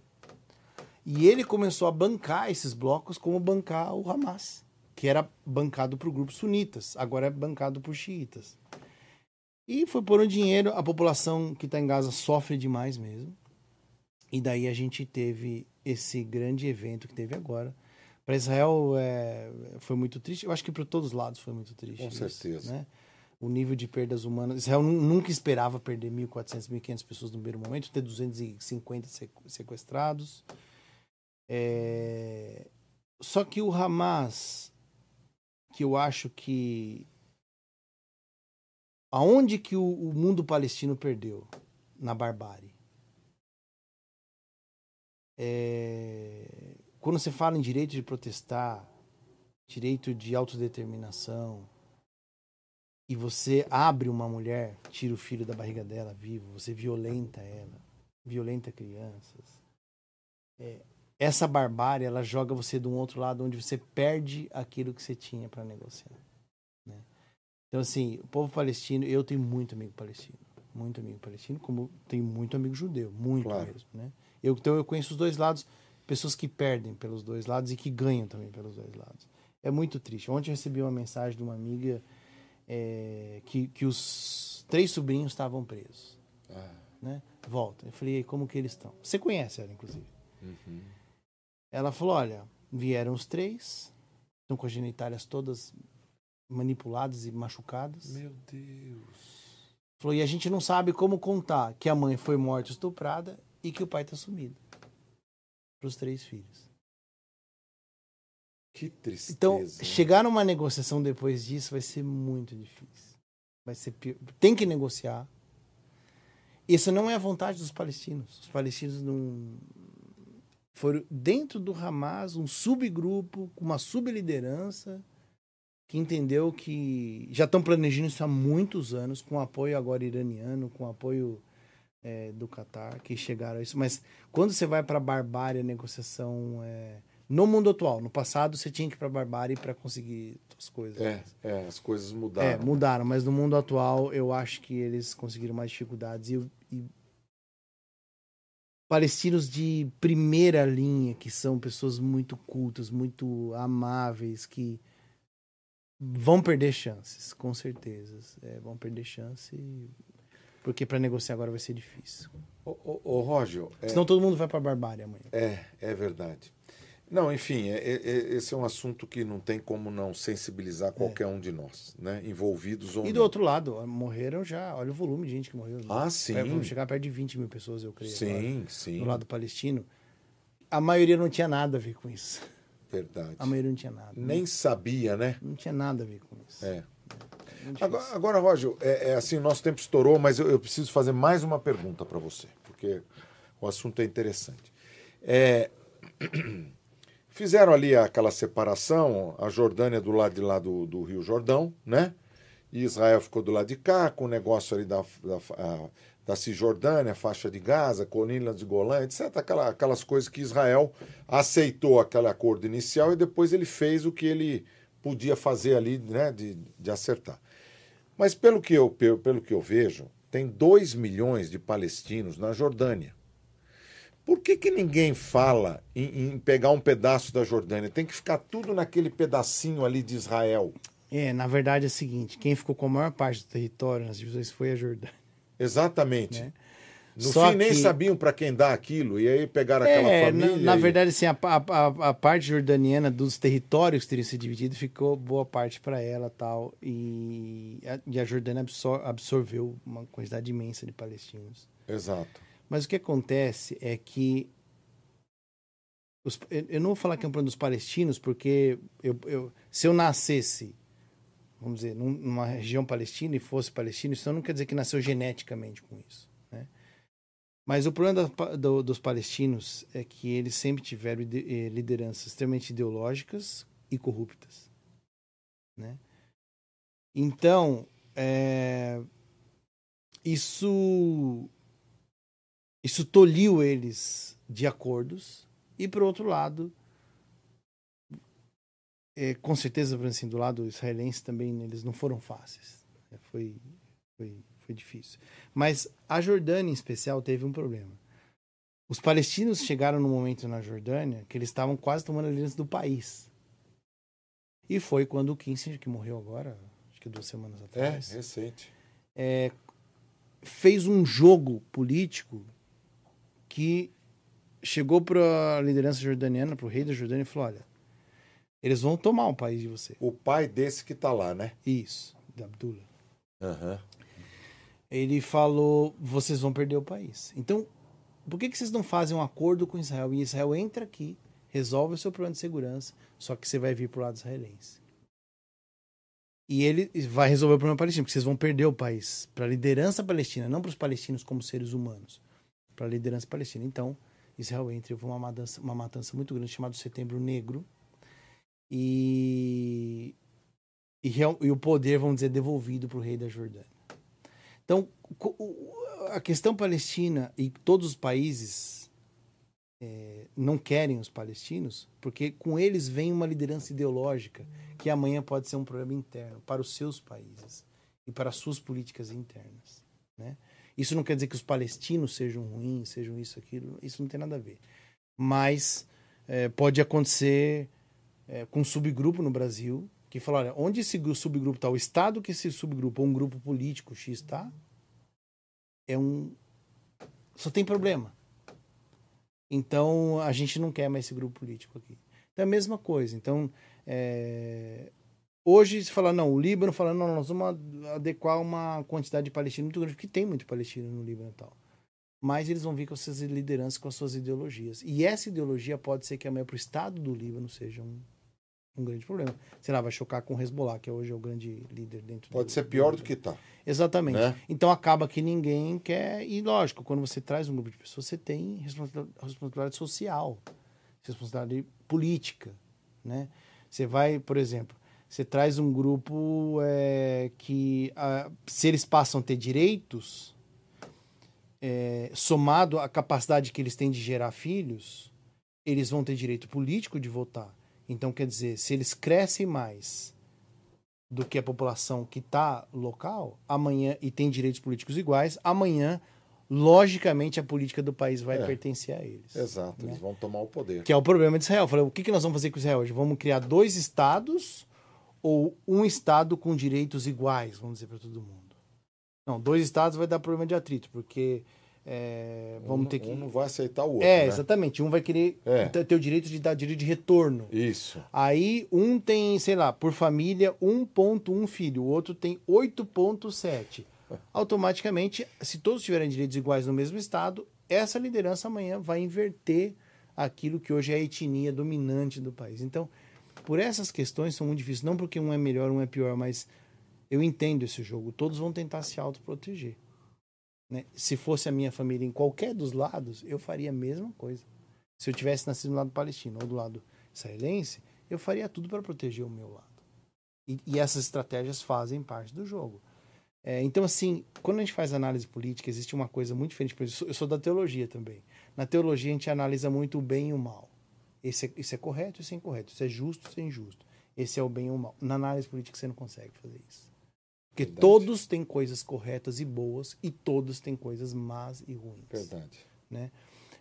E ele começou a bancar esses blocos como bancar o Hamas, que era bancado por grupos sunitas, agora é bancado por xiitas. E foi por um dinheiro, a população que está em Gaza sofre demais mesmo. E daí a gente teve esse grande evento que teve agora. Para Israel é, foi muito triste. Eu acho que para todos os lados foi muito triste. Com isso, certeza. né? O nível de perdas humanas. Israel nu- nunca esperava perder 1.400, 1.500 pessoas no primeiro momento, ter 250 sequ- sequestrados. É, Só que o Hamas, que eu acho que. Aonde que o, o mundo palestino perdeu? Na barbárie. É, quando você fala em direito de protestar, direito de autodeterminação, e você abre uma mulher, tira o filho da barriga dela vivo, você violenta ela, violenta crianças. É, essa barbárie, ela joga você de um outro lado onde você perde aquilo que você tinha para negociar. Então, assim, o povo palestino, eu tenho muito amigo palestino, muito amigo palestino, como tenho muito amigo judeu, muito claro. mesmo, né? Eu, então, eu conheço os dois lados, pessoas que perdem pelos dois lados e que ganham também pelos dois lados. É muito triste. Ontem eu recebi uma mensagem de uma amiga é, que, que os três sobrinhos estavam presos. Ah. Né? Volta. Eu falei, como que eles estão? Você conhece ela, inclusive. Uhum. Ela falou, olha, vieram os três, estão com as genitálias todas manipuladas e machucadas. Meu Deus. Falou, e a gente não sabe como contar que a mãe foi morta estuprada e que o pai está sumido. Para os três filhos. Que tristeza. Então, chegar numa negociação depois disso vai ser muito difícil. Vai ser Tem que negociar. Isso não é a vontade dos palestinos. Os palestinos não foram dentro do Hamas um subgrupo com uma subliderança que entendeu que já estão planejando isso há muitos anos, com apoio agora iraniano, com apoio é, do Qatar, que chegaram a isso. Mas quando você vai para a barbárie, a negociação é, no mundo atual. No passado, você tinha que ir para a barbárie para conseguir as coisas. É, é, as coisas mudaram. É, mudaram, mas no mundo atual, eu acho que eles conseguiram mais dificuldades. E, e palestinos de primeira linha, que são pessoas muito cultas, muito amáveis, que vão perder chances, com certeza. É, vão perder chance, porque para negociar agora vai ser difícil. Ô, ô, ô Rógio... É... Senão todo mundo vai para a barbárie amanhã. É, é verdade. Não, enfim, é, é, é, esse é um assunto que não tem como não sensibilizar qualquer é. um de nós, né? Envolvidos ou E não. do outro lado, morreram já, olha o volume de gente que morreu. Né? Ah, sim. Vamos chegar perto de 20 mil pessoas, eu creio. Sim, agora, sim. Do lado palestino. A maioria não tinha nada a ver com isso. Verdade. A maioria não tinha nada. Nem né? sabia, né? Não tinha nada a ver com isso. É. é agora, agora, Roger, é, é, assim, o nosso tempo estourou, mas eu, eu preciso fazer mais uma pergunta para você, porque o assunto é interessante. É... Fizeram ali aquela separação, a Jordânia do lado de lá do, do Rio Jordão, né? E Israel ficou do lado de cá, com o negócio ali da, da, a, da Cisjordânia, faixa de Gaza, colina de Golã, etc. Aquela, aquelas coisas que Israel aceitou aquele acordo inicial e depois ele fez o que ele podia fazer ali, né, de, de acertar. Mas pelo que, eu, pelo que eu vejo, tem 2 milhões de palestinos na Jordânia. Por que, que ninguém fala em, em, pegar um pedaço da Jordânia? Tem que ficar tudo naquele pedacinho ali de Israel. É, na verdade é o seguinte: quem ficou com a maior parte do território nas divisões foi a Jordânia. Exatamente. Né? No Só fim, nem sabiam para quem dar aquilo, e aí pegaram é, aquela família. Na, na e... verdade, assim, a, a, a, parte jordaniana dos territórios que teriam sido divididos ficou boa parte para ela tal. E a, e a Jordânia absor, absorveu uma quantidade imensa de palestinos. Exato. Mas o que acontece é que. Os, eu não vou falar que é um problema dos palestinos, porque eu, eu, se eu nascesse, vamos dizer, numa região palestina e fosse palestino, isso não quer dizer que nasceu geneticamente com isso. Né? Mas o problema da, do, dos palestinos é que eles sempre tiveram eh, lideranças extremamente ideológicas e corruptas. Né? Então, é, isso isso tolhiu eles de acordos. E, por outro lado, é, com certeza, assim, do lado israelense também, eles não foram fáceis. É, foi, foi, foi difícil. Mas a Jordânia, em especial, teve um problema. Os palestinos chegaram no momento na Jordânia que eles estavam quase tomando a liderança do país. E foi quando o Kissinger, que morreu agora, acho que duas semanas atrás. É, recente. É, fez um jogo político que chegou para a liderança jordaniana, para o rei da Jordânia e falou: olha, eles vão tomar o país de você. O pai desse que está lá, né? Isso, de Abdullah. Uhum. Ele falou: vocês vão perder o país. Então, por que, que vocês não fazem um acordo com Israel? E Israel entra aqui, resolve o seu problema de segurança, só que você vai vir para o lado israelense. E ele vai resolver o problema palestino, porque vocês vão perder o país para a liderança palestina, não para os palestinos como seres humanos para a liderança palestina. Então, Israel entra, houve uma matança, uma matança muito grande chamada Setembro Negro. E, e, e o poder, vamos dizer, devolvido para o rei da Jordânia. Então, a questão palestina e todos os países é, não querem os palestinos, porque com eles vem uma liderança ideológica que amanhã pode ser um problema interno para os seus países e para as suas políticas internas. Né? Isso não quer dizer que os palestinos sejam ruins, sejam isso, aquilo, isso não tem nada a ver. Mas é, pode acontecer é, com um subgrupo no Brasil que fala: olha, onde esse subgrupo está, o Estado que esse subgrupo, ou um grupo político X está, é um. só tem problema. Então a gente não quer mais esse grupo político aqui. Então é a mesma coisa. Então é... hoje se fala, não, o Líbano fala, não, nós vamos adequar uma quantidade de palestinos muito grande, porque tem muito palestino no Líbano e tal. Mas eles vão vir com suas lideranças, com as suas ideologias. E essa ideologia pode ser que amanhã para o Estado do Líbano seja um, um grande problema. Sei lá, vai chocar com o Hezbollah, que hoje é o grande líder dentro Pode do, ser pior do, do que está. Exatamente. Né? Então acaba que ninguém quer. E lógico, quando você traz um grupo de pessoas, você tem responsabilidade social, responsabilidade política. Né? Você vai, por exemplo, você traz um grupo é, que, a, se eles passam a ter direitos, é, somado à capacidade que eles têm de gerar filhos, eles vão ter direito político de votar. Então, quer dizer, se eles crescem mais do que a população que está local, amanhã, e tem direitos políticos iguais, amanhã, logicamente, a política do país vai é, pertencer a eles. Exato, né? eles vão tomar o poder. Que é o problema de Israel. Falei, o que, que nós vamos fazer com Israel hoje? Vamos criar dois estados ou um estado com direitos iguais, vamos dizer, para todo mundo? Não, dois estados vai dar problema de atrito, porque é, vamos um, ter que. Um não vai aceitar o outro. É, né? exatamente. Um vai querer é. ter o direito de dar direito de retorno. Isso. Aí um tem, sei lá, por família, 1,1 filho, o outro tem 8,7. Automaticamente, se todos tiverem direitos iguais no mesmo estado, essa liderança amanhã vai inverter aquilo que hoje é a etnia dominante do país. Então, por essas questões são muito difíceis. Não porque um é melhor, um é pior, mas eu entendo esse jogo. Todos vão tentar se autoproteger. Né? Se fosse a minha família em qualquer dos lados, eu faria a mesma coisa. Se eu tivesse nascido do lado palestino ou do lado israelense, eu faria tudo para proteger o meu lado. E, e, essas estratégias fazem parte do jogo. É, então, assim, quando a gente faz análise política, existe uma coisa muito diferente. Eu sou, eu sou da teologia também. Na teologia, a gente analisa muito o bem e o mal. Esse é, isso é correto, isso é incorreto. Isso é justo, isso é injusto. Esse é o bem e o mal. Na análise política, você não consegue fazer isso. Porque Verdade. todos têm coisas corretas e boas e todos têm coisas más e ruins. Verdade. Né?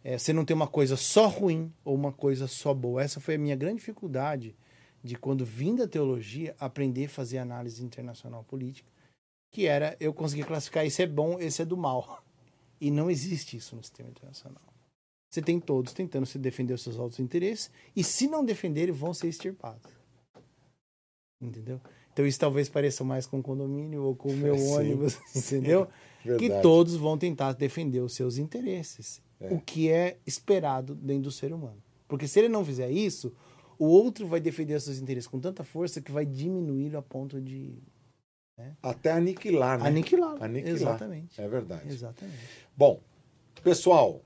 É, você não tem uma coisa só ruim ou uma coisa só boa. Essa foi a minha grande dificuldade de quando vim da teologia aprender a fazer análise internacional política, que era eu conseguir classificar esse é bom, esse é do mal. E não existe isso no sistema internacional. Você tem todos tentando se defender os seus altos interesses e se não defenderem vão ser extirpados. Entendeu? Então isso talvez pareça mais com o condomínio ou com o meu Sim. ônibus, entendeu? que todos vão tentar defender os seus interesses, é. o que é esperado dentro do ser humano. Porque se ele não fizer isso, o outro vai defender os seus interesses com tanta força que vai diminuir a ponto de né? até aniquilar, né? Aniquilar. Aniquilar. Exatamente. É verdade. Exatamente. Bom, pessoal,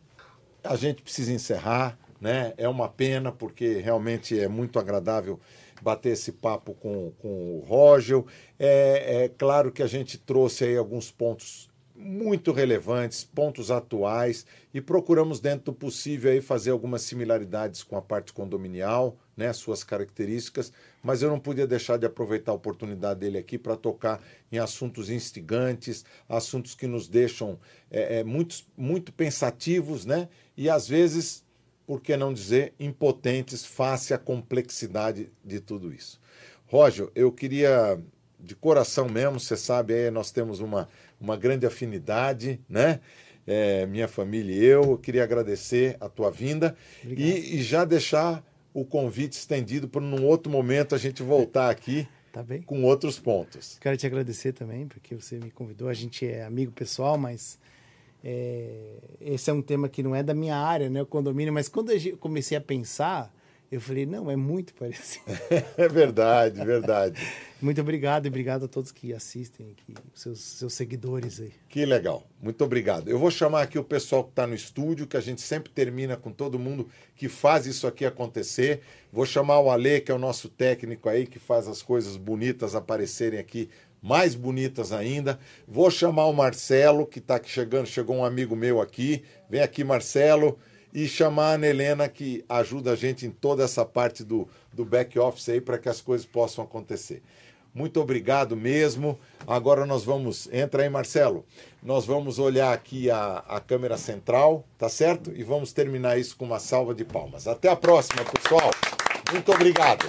a gente precisa encerrar, né? É uma pena porque realmente é muito agradável bater esse papo com, com o Roger. É, é claro que a gente trouxe aí alguns pontos muito relevantes, pontos atuais, e procuramos, dentro do possível, aí, fazer algumas similaridades com a parte condominial, né, suas características, mas eu não podia deixar de aproveitar a oportunidade dele aqui para tocar em assuntos instigantes, assuntos que nos deixam é, é, muito, muito pensativos, né, e às vezes por que não dizer impotentes face à complexidade de tudo isso. Roger, eu queria, de coração mesmo, você sabe, aí nós temos uma, uma grande afinidade, né? É, minha família e eu, eu queria agradecer a tua vinda e, e, já deixar o convite estendido para num outro momento a gente voltar aqui tá com outros pontos. Quero te agradecer também, porque você me convidou. A gente é amigo pessoal, mas é, esse é um tema que não é da minha área, né, o condomínio, mas quando eu comecei a pensar, Eu falei, não, é muito parecido. é verdade, verdade. Muito obrigado e obrigado a todos que assistem aqui, seus, seus seguidores aí. Que legal, muito obrigado. Eu vou chamar aqui o pessoal que está no estúdio, que a gente sempre termina com todo mundo que faz isso aqui acontecer. Vou chamar o Ale, que é o nosso técnico aí, que faz as coisas bonitas aparecerem aqui mais bonitas ainda. Vou chamar o Marcelo, que está aqui chegando, chegou um amigo meu aqui. Vem aqui, Marcelo e chamar a Helena, que ajuda a gente em toda essa parte do, do back-office aí para que as coisas possam acontecer. Muito obrigado mesmo. Agora nós vamos. Entra aí, Marcelo. Nós vamos olhar aqui a, a câmera central, tá certo? E vamos terminar isso com uma salva de palmas. Até a próxima, pessoal. Muito obrigado.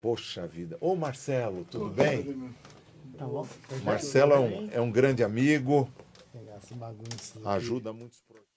Poxa vida. Ô Marcelo, tudo bem? Tá bom. Marcelo é um, é um grande amigo. Ajuda muitos projetos.